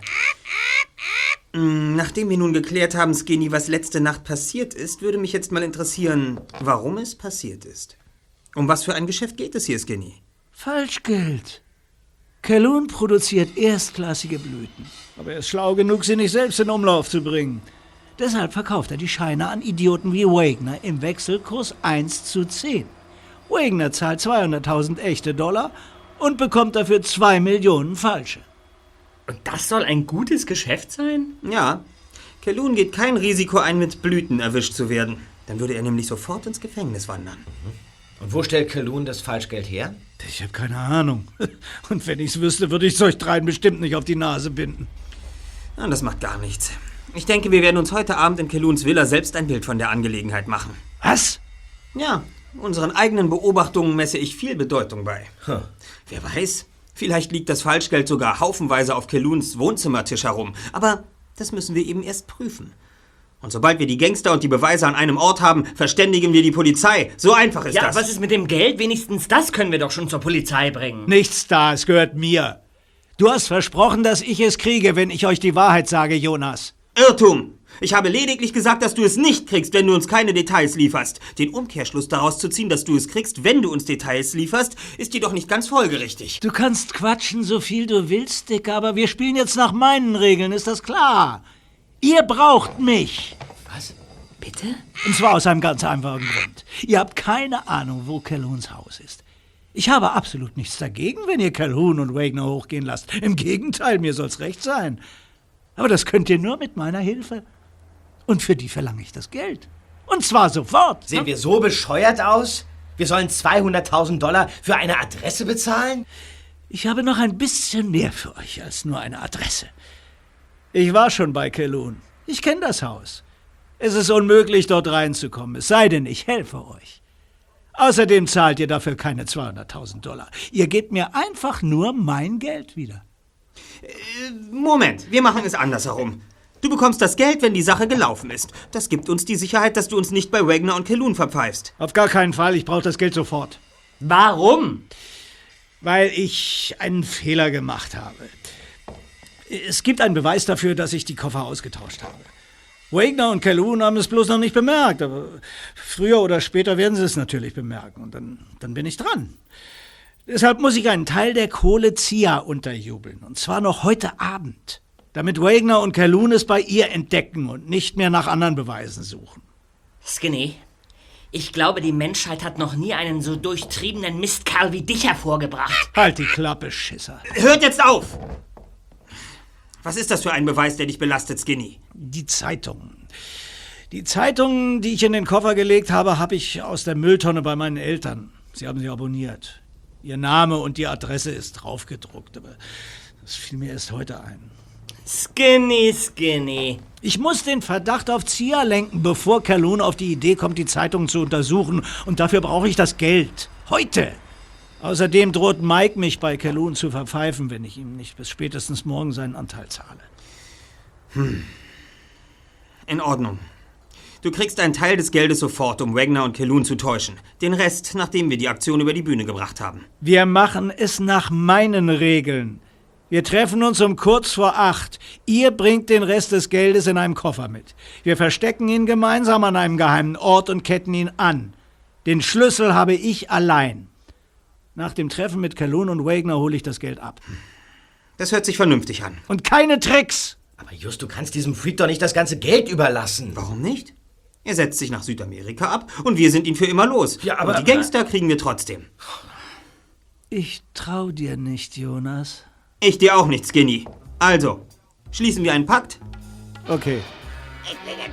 Mm, Nachdem wir nun geklärt haben, Skinny, was letzte Nacht passiert ist, würde mich jetzt mal interessieren, warum es passiert ist. Um was für ein Geschäft geht es hier, Skinny? Falschgeld. Calhoun produziert erstklassige Blüten. Aber er ist schlau genug, sie nicht selbst in Umlauf zu bringen. Deshalb verkauft er die Scheine an Idioten wie Wagner im Wechselkurs 1 zu 10. Wagner zahlt 200.000 echte Dollar und bekommt dafür 2 Millionen falsche. Und das soll ein gutes Geschäft sein? Ja. Kelun geht kein Risiko ein, mit Blüten erwischt zu werden. Dann würde er nämlich sofort ins Gefängnis wandern. Und wo stellt Kalun das Falschgeld her? Ich habe keine Ahnung. (laughs) Und wenn ich's wüsste, würde ich euch dreien bestimmt nicht auf die Nase binden. Na, das macht gar nichts. Ich denke, wir werden uns heute Abend in Keluns Villa selbst ein Bild von der Angelegenheit machen. Was? Ja, unseren eigenen Beobachtungen messe ich viel Bedeutung bei. Hm. Wer weiß, vielleicht liegt das Falschgeld sogar haufenweise auf Keluns Wohnzimmertisch herum. Aber das müssen wir eben erst prüfen. Und sobald wir die Gangster und die Beweise an einem Ort haben, verständigen wir die Polizei. So einfach ist ja, das. was ist mit dem Geld? Wenigstens das können wir doch schon zur Polizei bringen. Nichts da, es gehört mir. Du hast versprochen, dass ich es kriege, wenn ich euch die Wahrheit sage, Jonas. Irrtum! Ich habe lediglich gesagt, dass du es nicht kriegst, wenn du uns keine Details lieferst. Den Umkehrschluss daraus zu ziehen, dass du es kriegst, wenn du uns Details lieferst, ist jedoch nicht ganz folgerichtig. Du kannst quatschen, so viel du willst, Dick, aber wir spielen jetzt nach meinen Regeln, ist das klar? Ihr braucht mich. Was? Bitte? Und zwar aus einem ganz einfachen Grund. Ihr habt keine Ahnung, wo Calhouns Haus ist. Ich habe absolut nichts dagegen, wenn ihr Calhoun und Wagner hochgehen lasst. Im Gegenteil, mir soll's recht sein. Aber das könnt ihr nur mit meiner Hilfe. Und für die verlange ich das Geld. Und zwar sofort. Sehen wir so bescheuert aus? Wir sollen 200.000 Dollar für eine Adresse bezahlen? Ich habe noch ein bisschen mehr für euch als nur eine Adresse. Ich war schon bei Kelun. Ich kenne das Haus. Es ist unmöglich, dort reinzukommen, es sei denn, ich helfe euch. Außerdem zahlt ihr dafür keine 200.000 Dollar. Ihr gebt mir einfach nur mein Geld wieder. Moment, wir machen es andersherum. Du bekommst das Geld, wenn die Sache gelaufen ist. Das gibt uns die Sicherheit, dass du uns nicht bei Wagner und Kelun verpfeifst. Auf gar keinen Fall, ich brauche das Geld sofort. Warum? Weil ich einen Fehler gemacht habe. Es gibt einen Beweis dafür, dass ich die Koffer ausgetauscht habe. Wagner und Calhoun haben es bloß noch nicht bemerkt, aber früher oder später werden sie es natürlich bemerken und dann, dann bin ich dran. Deshalb muss ich einen Teil der Kohle Zia unterjubeln und zwar noch heute Abend, damit Wagner und Calhoun es bei ihr entdecken und nicht mehr nach anderen Beweisen suchen. Skinny, ich glaube, die Menschheit hat noch nie einen so durchtriebenen Mistkerl wie dich hervorgebracht. Halt die Klappe, Schisser. Hört jetzt auf! Was ist das für ein Beweis, der dich belastet, Skinny? Die Zeitungen. Die Zeitungen, die ich in den Koffer gelegt habe, habe ich aus der Mülltonne bei meinen Eltern. Sie haben sie abonniert. Ihr Name und die Adresse ist draufgedruckt, aber das fiel mir erst heute ein. Skinny, Skinny. Ich muss den Verdacht auf Zia lenken, bevor Calhoun auf die Idee kommt, die Zeitungen zu untersuchen. Und dafür brauche ich das Geld. Heute. Außerdem droht Mike mich bei Calhoun zu verpfeifen, wenn ich ihm nicht bis spätestens morgen seinen Anteil zahle. Hm. In Ordnung. Du kriegst einen Teil des Geldes sofort, um Wagner und Kelun zu täuschen. Den Rest, nachdem wir die Aktion über die Bühne gebracht haben. Wir machen es nach meinen Regeln. Wir treffen uns um kurz vor acht. Ihr bringt den Rest des Geldes in einem Koffer mit. Wir verstecken ihn gemeinsam an einem geheimen Ort und ketten ihn an. Den Schlüssel habe ich allein. Nach dem Treffen mit Calhoun und Wagner hole ich das Geld ab. Das hört sich vernünftig an. Und keine Tricks! Aber Just, du kannst diesem Freak doch nicht das ganze Geld überlassen. Warum nicht? Er setzt sich nach Südamerika ab und wir sind ihn für immer los. Ja, aber- und die Gangster kriegen wir trotzdem. Ich trau dir nicht, Jonas. Ich dir auch nicht, Skinny. Also, schließen wir einen Pakt? Okay. Ich bringe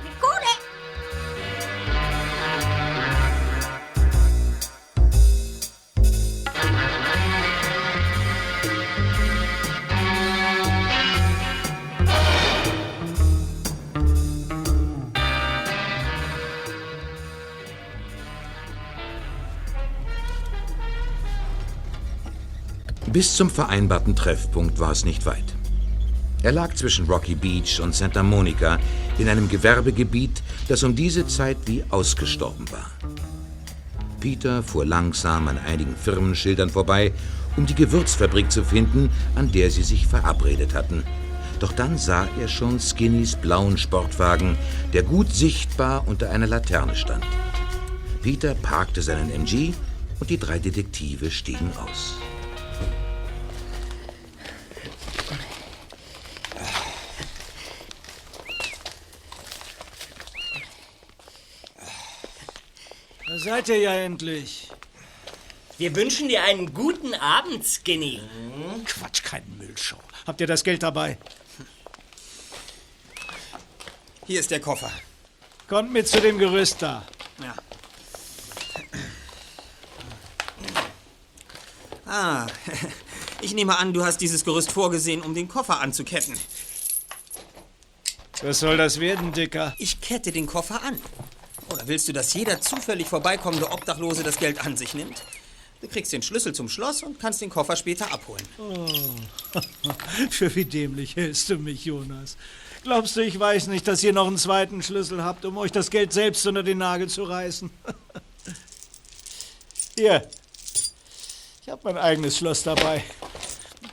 Bis zum vereinbarten Treffpunkt war es nicht weit. Er lag zwischen Rocky Beach und Santa Monica in einem Gewerbegebiet, das um diese Zeit wie ausgestorben war. Peter fuhr langsam an einigen Firmenschildern vorbei, um die Gewürzfabrik zu finden, an der sie sich verabredet hatten. Doch dann sah er schon Skinnys blauen Sportwagen, der gut sichtbar unter einer Laterne stand. Peter parkte seinen MG und die drei Detektive stiegen aus. Seid ihr ja endlich. Wir wünschen dir einen guten Abend, Skinny. Quatsch, kein Müllshow. Habt ihr das Geld dabei? Hier ist der Koffer. Kommt mit zu dem Gerüst da. Ja. Ah, ich nehme an, du hast dieses Gerüst vorgesehen, um den Koffer anzuketten. Was soll das werden, Dicker? Ich kette den Koffer an. Willst du, dass jeder zufällig vorbeikommende Obdachlose das Geld an sich nimmt? Du kriegst den Schlüssel zum Schloss und kannst den Koffer später abholen. Oh. (laughs) Für wie dämlich hältst du mich, Jonas? Glaubst du, ich weiß nicht, dass ihr noch einen zweiten Schlüssel habt, um euch das Geld selbst unter den Nagel zu reißen? (laughs) Hier. Ich habe mein eigenes Schloss dabei.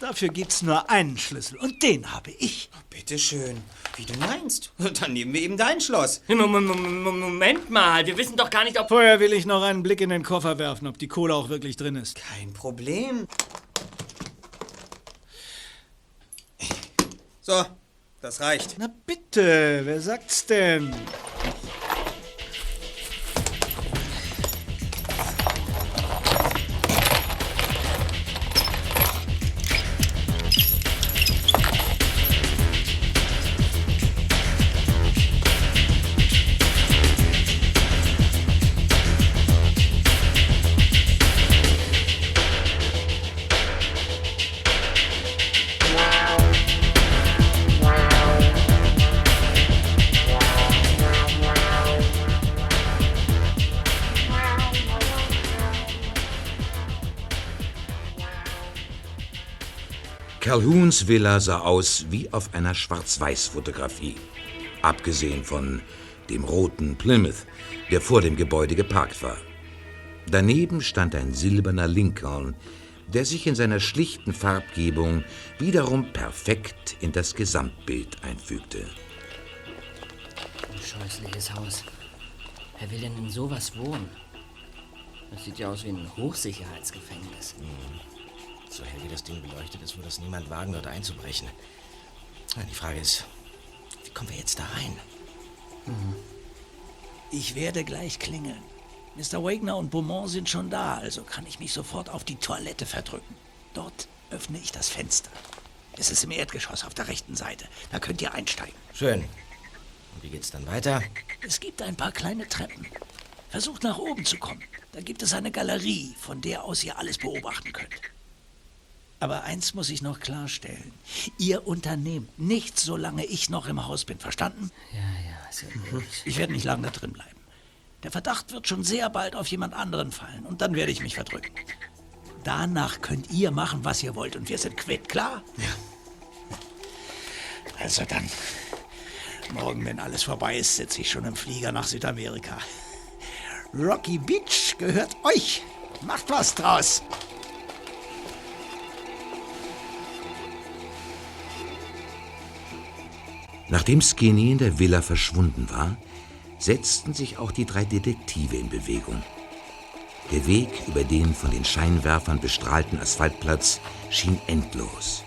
Dafür gibt's nur einen Schlüssel. Und den habe ich. Bitte schön. Wie du meinst. (laughs) Dann nehmen wir eben dein Schloss. Moment mal, wir wissen doch gar nicht, ob... Vorher will ich noch einen Blick in den Koffer werfen, ob die Kohle auch wirklich drin ist. Kein Problem. So, das reicht. Na bitte, wer sagt's denn? Calhouns Villa sah aus wie auf einer Schwarz-Weiß-Fotografie. Abgesehen von dem roten Plymouth, der vor dem Gebäude geparkt war. Daneben stand ein silberner Lincoln, der sich in seiner schlichten Farbgebung wiederum perfekt in das Gesamtbild einfügte. Scheußliches Haus. Wer will denn in sowas wohnen? Das sieht ja aus wie ein Hochsicherheitsgefängnis. So hell wie das Ding beleuchtet ist, würde es niemand wagen, dort einzubrechen. Die Frage ist, wie kommen wir jetzt da rein? Ich werde gleich klingeln. Mr. Wagner und Beaumont sind schon da, also kann ich mich sofort auf die Toilette verdrücken. Dort öffne ich das Fenster. Es ist im Erdgeschoss auf der rechten Seite. Da könnt ihr einsteigen. Schön. Und wie geht's dann weiter? Es gibt ein paar kleine Treppen. Versucht nach oben zu kommen. Da gibt es eine Galerie, von der aus ihr alles beobachten könnt. Aber eins muss ich noch klarstellen. Ihr unternehmt nichts, solange ich noch im Haus bin. Verstanden? Ja, ja, ja gut. Ich werde nicht lange da drin bleiben. Der Verdacht wird schon sehr bald auf jemand anderen fallen und dann werde ich mich verdrücken. Danach könnt ihr machen, was ihr wollt und wir sind quitt, klar? Ja. Also dann, morgen, wenn alles vorbei ist, sitze ich schon im Flieger nach Südamerika. Rocky Beach gehört euch. Macht was draus. Nachdem Skinny in der Villa verschwunden war, setzten sich auch die drei Detektive in Bewegung. Der Weg über den von den Scheinwerfern bestrahlten Asphaltplatz schien endlos.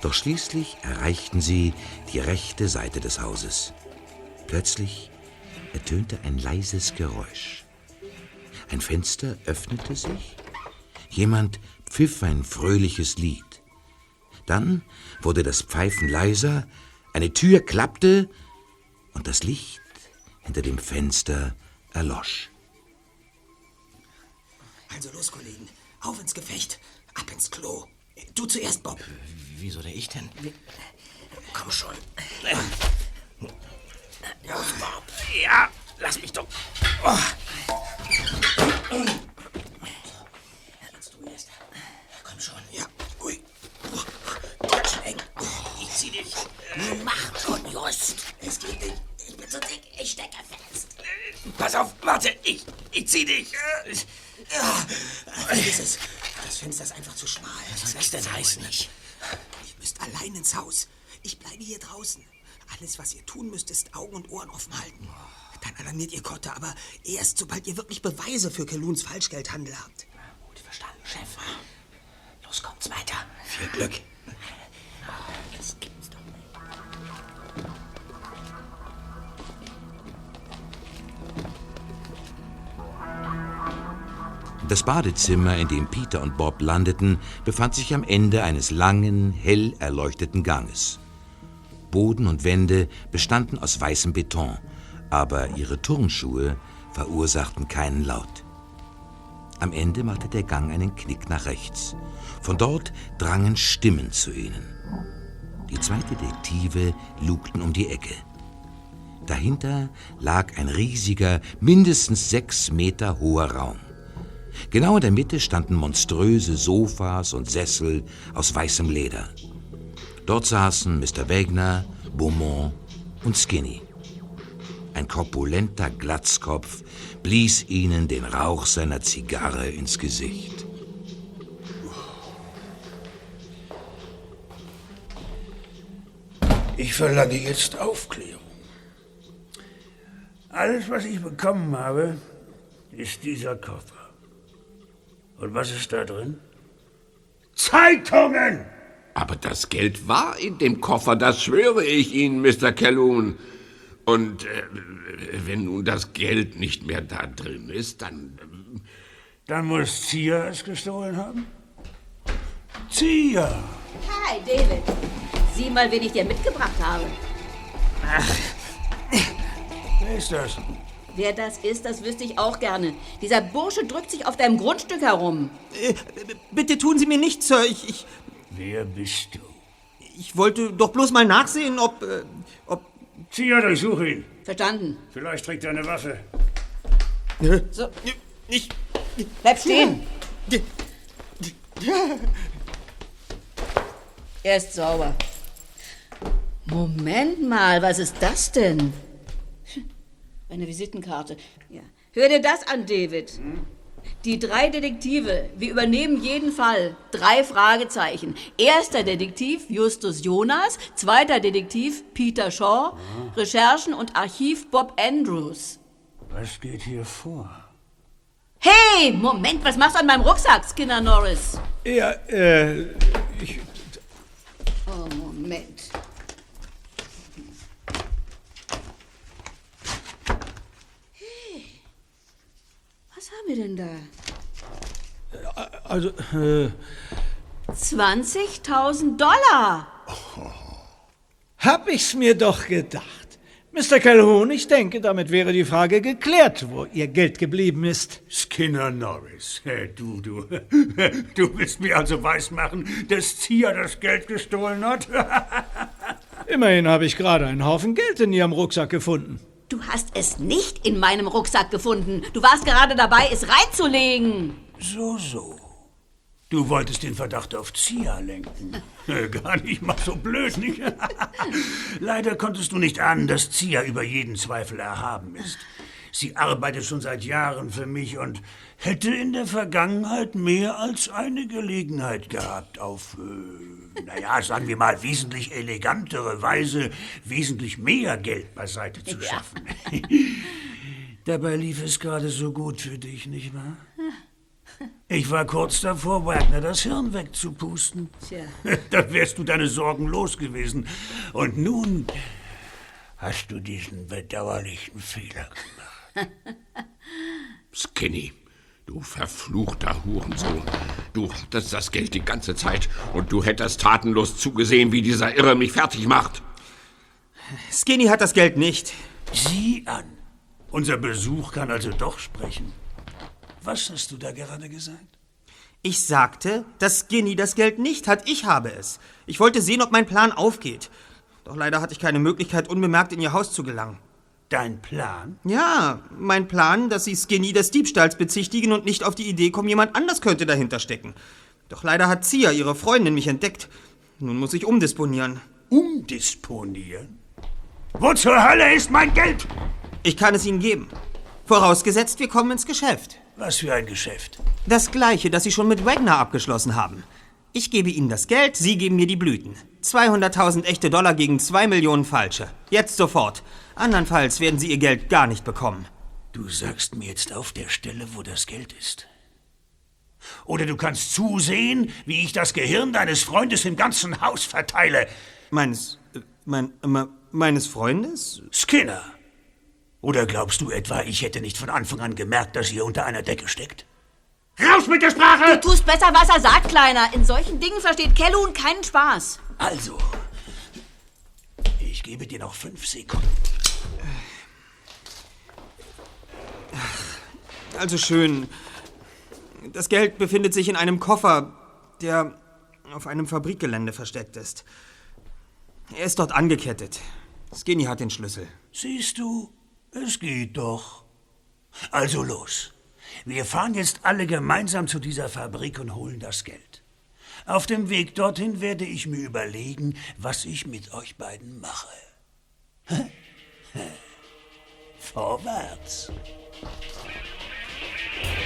Doch schließlich erreichten sie die rechte Seite des Hauses. Plötzlich ertönte ein leises Geräusch. Ein Fenster öffnete sich, jemand pfiff ein fröhliches Lied. Dann wurde das Pfeifen leiser, eine Tür klappte und das Licht hinter dem Fenster erlosch. Also los, Kollegen. Auf ins Gefecht. Ab ins Klo. Du zuerst, Bob. Wieso der ich denn? Komm schon. Los, Bob. Ja, lass mich doch. Oh. Jetzt du erst. Komm schon. Ja. Ui. Ganz eng. Ich zieh dich. Mach schon, Just. Es geht nicht. Ich bin so dick. Ich stecke fest. Pass auf, warte, ich, ich zieh dich. Ja, vergiss es. Das Fenster ist einfach zu schmal. Was soll das denn heißen? Nicht. Ihr müsst allein ins Haus. Ich bleibe hier draußen. Alles, was ihr tun müsst, ist Augen und Ohren offen halten. Dann alarmiert ihr Kotte, aber erst sobald ihr wirklich Beweise für Keluns Falschgeldhandel habt. Gut verstanden, Chef. Los, kommt's weiter. Viel Glück. Das gibt's Das Badezimmer, in dem Peter und Bob landeten, befand sich am Ende eines langen, hell erleuchteten Ganges. Boden und Wände bestanden aus weißem Beton, aber ihre Turnschuhe verursachten keinen Laut. Am Ende machte der Gang einen Knick nach rechts. Von dort drangen Stimmen zu ihnen. Die zwei Detektive lugten um die Ecke. Dahinter lag ein riesiger, mindestens sechs Meter hoher Raum. Genau in der Mitte standen monströse Sofas und Sessel aus weißem Leder. Dort saßen Mr. Wegner, Beaumont und Skinny. Ein korpulenter Glatzkopf blies ihnen den Rauch seiner Zigarre ins Gesicht. Ich verlange jetzt Aufklärung. Alles, was ich bekommen habe, ist dieser Koffer. Und was ist da drin? Zeitungen! Aber das Geld war in dem Koffer, das schwöre ich Ihnen, Mr. Calhoun. Und äh, wenn nun das Geld nicht mehr da drin ist, dann... Äh, dann muss Zia es gestohlen haben? Zia! Hi, David. Sieh mal, wen ich dir mitgebracht habe. Ach. Wer ist das? Wer das ist, das wüsste ich auch gerne. Dieser Bursche drückt sich auf deinem Grundstück herum. Äh, bitte tun Sie mir nichts, Sir. Ich, ich, Wer bist du? Ich wollte doch bloß mal nachsehen, ob. Äh, ob. Zia, durchsuch ihn. Verstanden. Vielleicht trägt er eine Waffe. So. Ich. Bleib stehen. Er ist sauber. Moment mal, was ist das denn? Eine Visitenkarte. Ja. Hör dir das an, David. Die drei Detektive, wir übernehmen jeden Fall. Drei Fragezeichen. Erster Detektiv Justus Jonas, zweiter Detektiv Peter Shaw, Recherchen und Archiv Bob Andrews. Was geht hier vor? Hey, Moment, was machst du an meinem Rucksack, Skinner Norris? Ja, äh, ich... Oh, Moment. Was haben wir denn da? Also, äh... 20.000 Dollar. Hab ich's mir doch gedacht. Mr. Calhoun, ich denke, damit wäre die Frage geklärt, wo Ihr Geld geblieben ist. Skinner Norris, du, du, (laughs) du willst mir also weismachen, dass Zia das Geld gestohlen hat? (laughs) Immerhin habe ich gerade einen Haufen Geld in Ihrem Rucksack gefunden. Du hast es nicht in meinem Rucksack gefunden. Du warst gerade dabei, es reinzulegen. So, so. Du wolltest den Verdacht auf Zia lenken. (laughs) Äh, Gar nicht mal so blöd, nicht? (laughs) Leider konntest du nicht ahnen, dass Zia über jeden Zweifel erhaben ist. Sie arbeitet schon seit Jahren für mich und hätte in der Vergangenheit mehr als eine Gelegenheit gehabt, auf, äh, naja, sagen wir mal, wesentlich elegantere Weise wesentlich mehr Geld beiseite zu Ja. schaffen. (laughs) Dabei lief es gerade so gut für dich, nicht wahr? (laughs) Ich war kurz davor, Wagner das Hirn wegzupusten. Tja. (laughs) Dann wärst du deine Sorgen los gewesen. Und nun hast du diesen bedauerlichen Fehler gemacht. Skinny, du verfluchter Hurensohn. Du hattest das Geld die ganze Zeit und du hättest tatenlos zugesehen, wie dieser Irre mich fertig macht. Skinny hat das Geld nicht. Sieh an. Unser Besuch kann also doch sprechen. Was hast du da gerade gesagt? Ich sagte, dass Skinny das Geld nicht hat. Ich habe es. Ich wollte sehen, ob mein Plan aufgeht. Doch leider hatte ich keine Möglichkeit, unbemerkt in ihr Haus zu gelangen. Dein Plan? Ja, mein Plan, dass sie Skinny des Diebstahls bezichtigen und nicht auf die Idee kommen, jemand anders könnte dahinter stecken. Doch leider hat Zia, ihre Freundin, mich entdeckt. Nun muss ich umdisponieren. Umdisponieren? Wo zur Hölle ist mein Geld? Ich kann es Ihnen geben. Vorausgesetzt, wir kommen ins Geschäft. Was für ein Geschäft? Das gleiche, das Sie schon mit Wagner abgeschlossen haben. Ich gebe Ihnen das Geld, Sie geben mir die Blüten. 200.000 echte Dollar gegen 2 Millionen falsche. Jetzt sofort. Andernfalls werden Sie Ihr Geld gar nicht bekommen. Du sagst mir jetzt auf der Stelle, wo das Geld ist. Oder du kannst zusehen, wie ich das Gehirn deines Freundes im ganzen Haus verteile. Meines. äh, Mein, me- meines Freundes? Skinner. Oder glaubst du etwa, ich hätte nicht von Anfang an gemerkt, dass ihr unter einer Decke steckt? Raus mit der Sprache! Du tust besser, was er sagt, Kleiner. In solchen Dingen versteht Kellun keinen Spaß. Also, ich gebe dir noch fünf Sekunden. Also schön. Das Geld befindet sich in einem Koffer, der auf einem Fabrikgelände versteckt ist. Er ist dort angekettet. Skinny hat den Schlüssel. Siehst du, es geht doch. Also los. Wir fahren jetzt alle gemeinsam zu dieser Fabrik und holen das Geld. Auf dem Weg dorthin werde ich mir überlegen, was ich mit euch beiden mache. (laughs) Vorwärts. Thank you.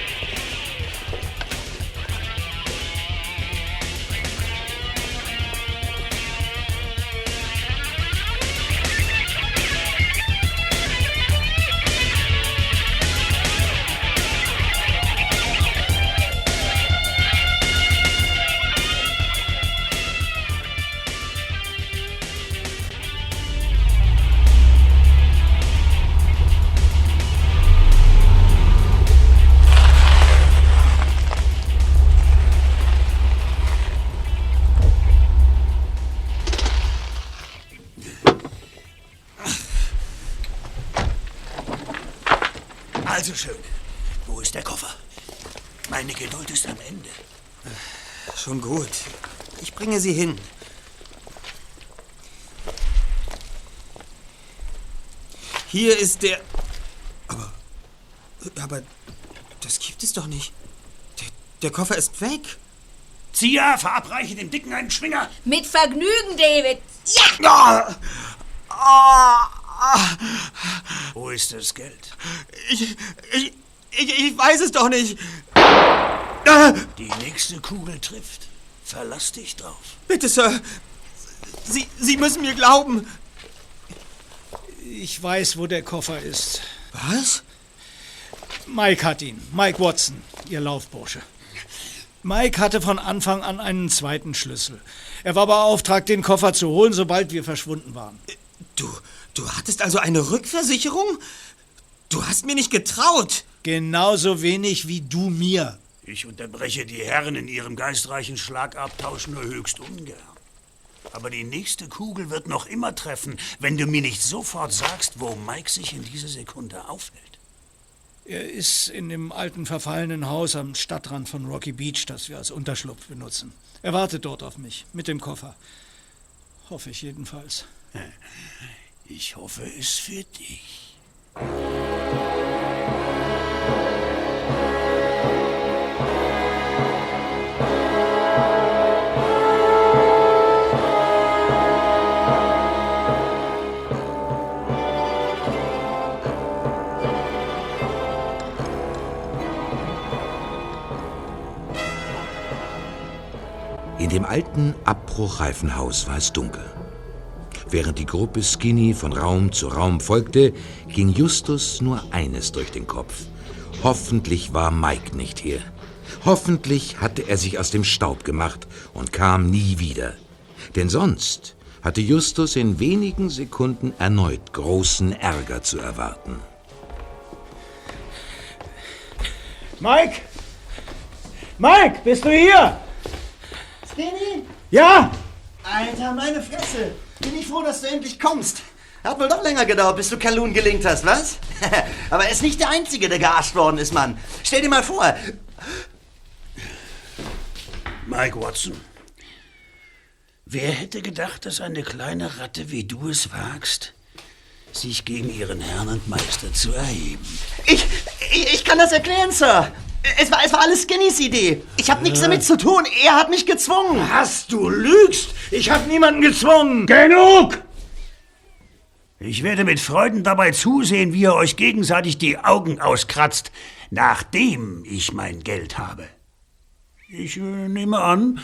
Schon gut. Ich bringe sie hin. Hier ist der. Aber. Aber. Das gibt es doch nicht. Der, der Koffer ist weg. Zia, verabreiche dem Dicken einen Schwinger. Mit Vergnügen, David. Ja! Ah! Ah! Wo ist das Geld? Ich, ich, ich, ich weiß es doch nicht. Die nächste Kugel trifft. Verlass dich drauf. Bitte, Sir. Sie, Sie müssen mir glauben. Ich weiß, wo der Koffer ist. Was? Mike hat ihn. Mike Watson, Ihr Laufbursche. Mike hatte von Anfang an einen zweiten Schlüssel. Er war beauftragt, den Koffer zu holen, sobald wir verschwunden waren. Du, du hattest also eine Rückversicherung? Du hast mir nicht getraut. Genauso wenig wie du mir. Ich unterbreche die Herren in ihrem geistreichen Schlagabtausch nur höchst ungern. Aber die nächste Kugel wird noch immer treffen, wenn du mir nicht sofort sagst, wo Mike sich in dieser Sekunde aufhält. Er ist in dem alten verfallenen Haus am Stadtrand von Rocky Beach, das wir als Unterschlupf benutzen. Er wartet dort auf mich, mit dem Koffer. Hoffe ich jedenfalls. (laughs) Ich hoffe es für dich. Dem alten Abbruchreifenhaus war es dunkel. Während die Gruppe Skinny von Raum zu Raum folgte, ging Justus nur eines durch den Kopf. Hoffentlich war Mike nicht hier. Hoffentlich hatte er sich aus dem Staub gemacht und kam nie wieder. Denn sonst hatte Justus in wenigen Sekunden erneut großen Ärger zu erwarten. Mike! Mike, bist du hier? Skinny? Ja! Alter, meine Fresse. Bin ich froh, dass du endlich kommst. Hat wohl doch länger gedauert, bis du Kalun gelingt hast, was? (laughs) Aber er ist nicht der Einzige, der gearscht worden ist, Mann. Stell dir mal vor. Mike Watson. Wer hätte gedacht, dass eine kleine Ratte wie du es wagst, sich gegen ihren Herrn und Meister zu erheben? Ich, ich, ich kann das erklären, Sir. Es war, es war alles Skinnys Idee. Ich habe nichts damit zu tun. Er hat mich gezwungen. Was, du lügst? Ich habe niemanden gezwungen. Genug! Ich werde mit Freuden dabei zusehen, wie ihr euch gegenseitig die Augen auskratzt, nachdem ich mein Geld habe. Ich äh, nehme an,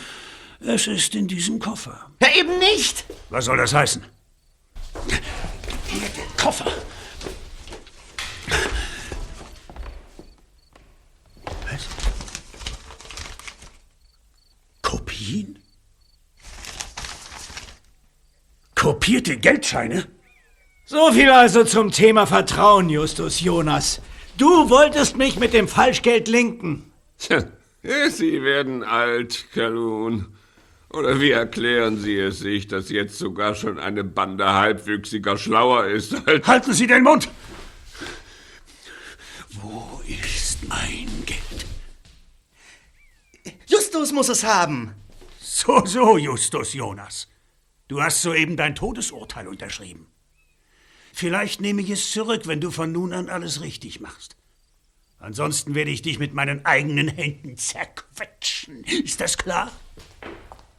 es ist in diesem Koffer. Ja, eben nicht. Was soll das heißen? Den Koffer. Was? Kopien? Kopierte Geldscheine? So viel also zum Thema Vertrauen, Justus Jonas. Du wolltest mich mit dem Falschgeld linken. Tja, Sie werden alt, Calhoun. Oder wie erklären Sie es sich, dass jetzt sogar schon eine Bande halbwüchsiger schlauer ist als... Halten Sie den Mund! Wo ist mein Geld? Justus muss es haben. So, so, Justus Jonas. Du hast soeben dein Todesurteil unterschrieben. Vielleicht nehme ich es zurück, wenn du von nun an alles richtig machst. Ansonsten werde ich dich mit meinen eigenen Händen zerquetschen. Ist das klar?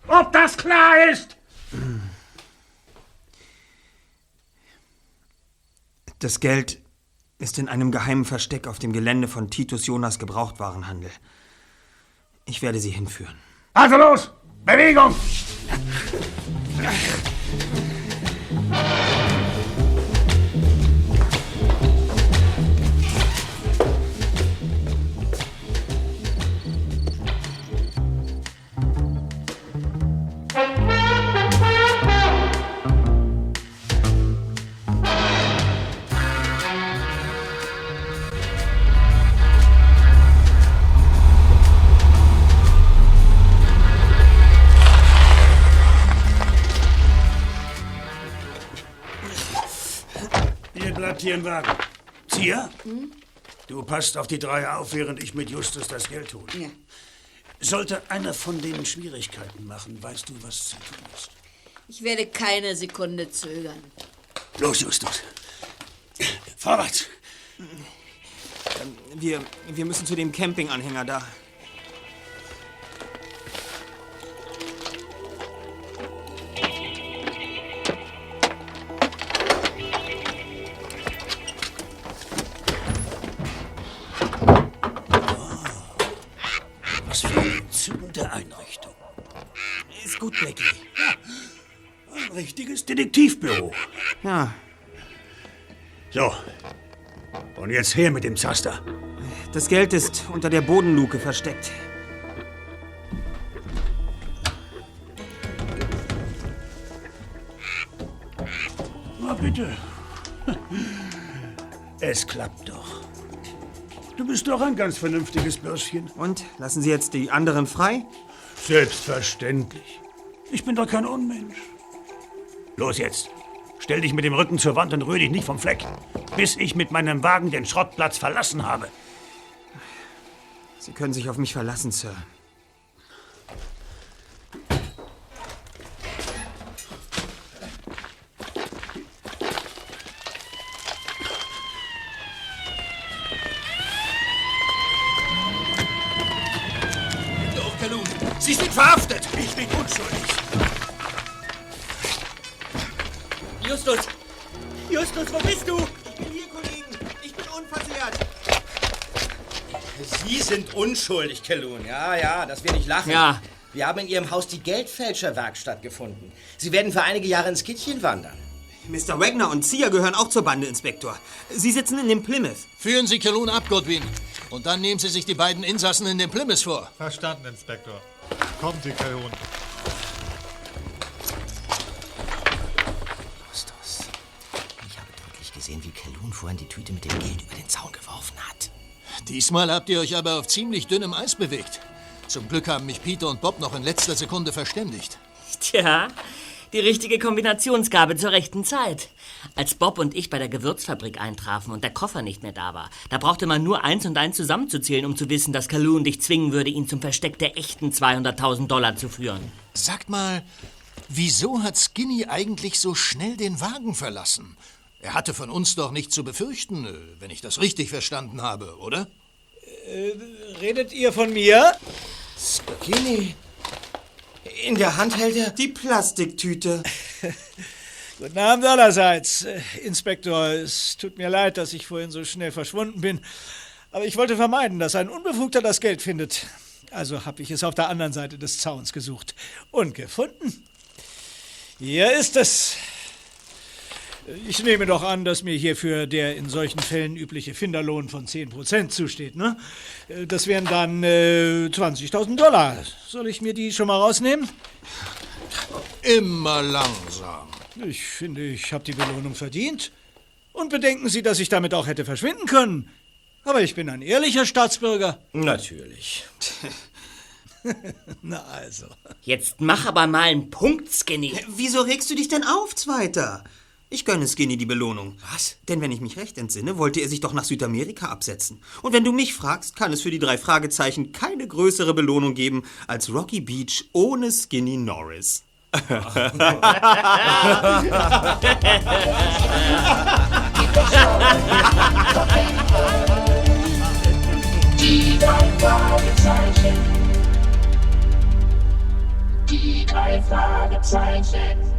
Ob das klar ist? Das Geld ist in einem geheimen Versteck auf dem Gelände von Titus Jonas Gebrauchtwarenhandel. Ich werde Sie hinführen. Also los! Bewegung! Ihr hier im Wagen. Zia, du passt auf die drei auf, während ich mit Justus das Geld hole. Ja. Sollte einer von denen Schwierigkeiten machen, weißt du, was zu tun ist. Ich werde keine Sekunde zögern. Los, Justus. Vorwärts. Wir, wir müssen zu dem Campinganhänger da. Entzückende Einrichtung. Ist gut, Becky. Ein richtiges Detektivbüro. Ja, So. Und jetzt her mit dem Zaster. das Geld ist unter der Bodenluke versteckt. Na bitte. Es klappt doch. Du bist doch ein ganz vernünftiges Bürschchen. Und? Lassen Sie jetzt die anderen frei? Selbstverständlich. Ich bin doch kein Unmensch. Los jetzt. Stell dich mit dem Rücken zur Wand und rühr dich nicht vom Fleck, bis ich mit meinem Wagen den Schrottplatz verlassen habe. Sie können sich auf mich verlassen, Sir. Bin unschuldig. Justus! Justus, wo bist du? Ich bin hier, Kollegen. Ich bin unversehrt. Sie sind unschuldig, Kelun. Ja, ja, das will ich lachen. Ja. Wir haben in Ihrem Haus die Geldfälscherwerkstatt gefunden. Sie werden für einige Jahre ins Kittchen wandern. Mr. Wagner und Zia gehören auch zur Bande, Inspektor. Sie sitzen in dem Plymouth. Führen Sie Kelun ab, Godwin. Und dann nehmen Sie sich die beiden Insassen in den Plymouth vor. Verstanden, Inspektor. Kommen Sie, Calhoun. Justus, ich habe deutlich gesehen, wie Kelun vorhin die Tüte mit dem Geld über den Zaun geworfen hat. Diesmal habt ihr euch aber auf ziemlich dünnem Eis bewegt. Zum Glück haben mich Peter und Bob noch in letzter Sekunde verständigt. Tja, die richtige Kombinationsgabe zur rechten Zeit. Als Bob und ich bei der Gewürzfabrik eintrafen und der Koffer nicht mehr da war, da brauchte man nur eins und eins zusammenzuzählen, um zu wissen, dass Calhoun dich zwingen würde, ihn zum Versteck der echten 200.000 Dollar zu führen. Sagt mal, wieso hat Skinny eigentlich so schnell den Wagen verlassen? Er hatte von uns doch nichts zu befürchten, äh, wenn ich das richtig verstanden habe, oder? Äh, redet ihr von mir? Skinny. In der Hand hält er die Plastiktüte. (laughs) Guten Abend allerseits. Äh, Inspektor, es tut mir leid, dass ich vorhin so schnell verschwunden bin. Aber ich wollte vermeiden, dass ein Unbefugter das Geld findet. Also habe ich es auf der anderen Seite des Zauns gesucht. Und gefunden. Hier ist es. Ich nehme doch an, dass mir hierfür der in solchen Fällen übliche Finderlohn von 10% zusteht, ne? Das wären dann äh, 20.000 Dollar. Soll ich mir die schon mal rausnehmen? Immer langsam. Ich finde, ich habe die Belohnung verdient. Und bedenken Sie, dass ich damit auch hätte verschwinden können. Aber ich bin ein ehrlicher Staatsbürger. Natürlich. (laughs) Na also. Jetzt mach aber mal einen Punkt, Skinny. Wieso regst du dich denn auf, Zweiter? Ich gönne Skinny die Belohnung. Was? Denn wenn ich mich recht entsinne, wollte er sich doch nach Südamerika absetzen. Und wenn du mich fragst, kann es für die drei Fragezeichen keine größere Belohnung geben als Rocky Beach ohne Skinny Norris. Die drei Fragezeichen. Die drei Fragezeichen.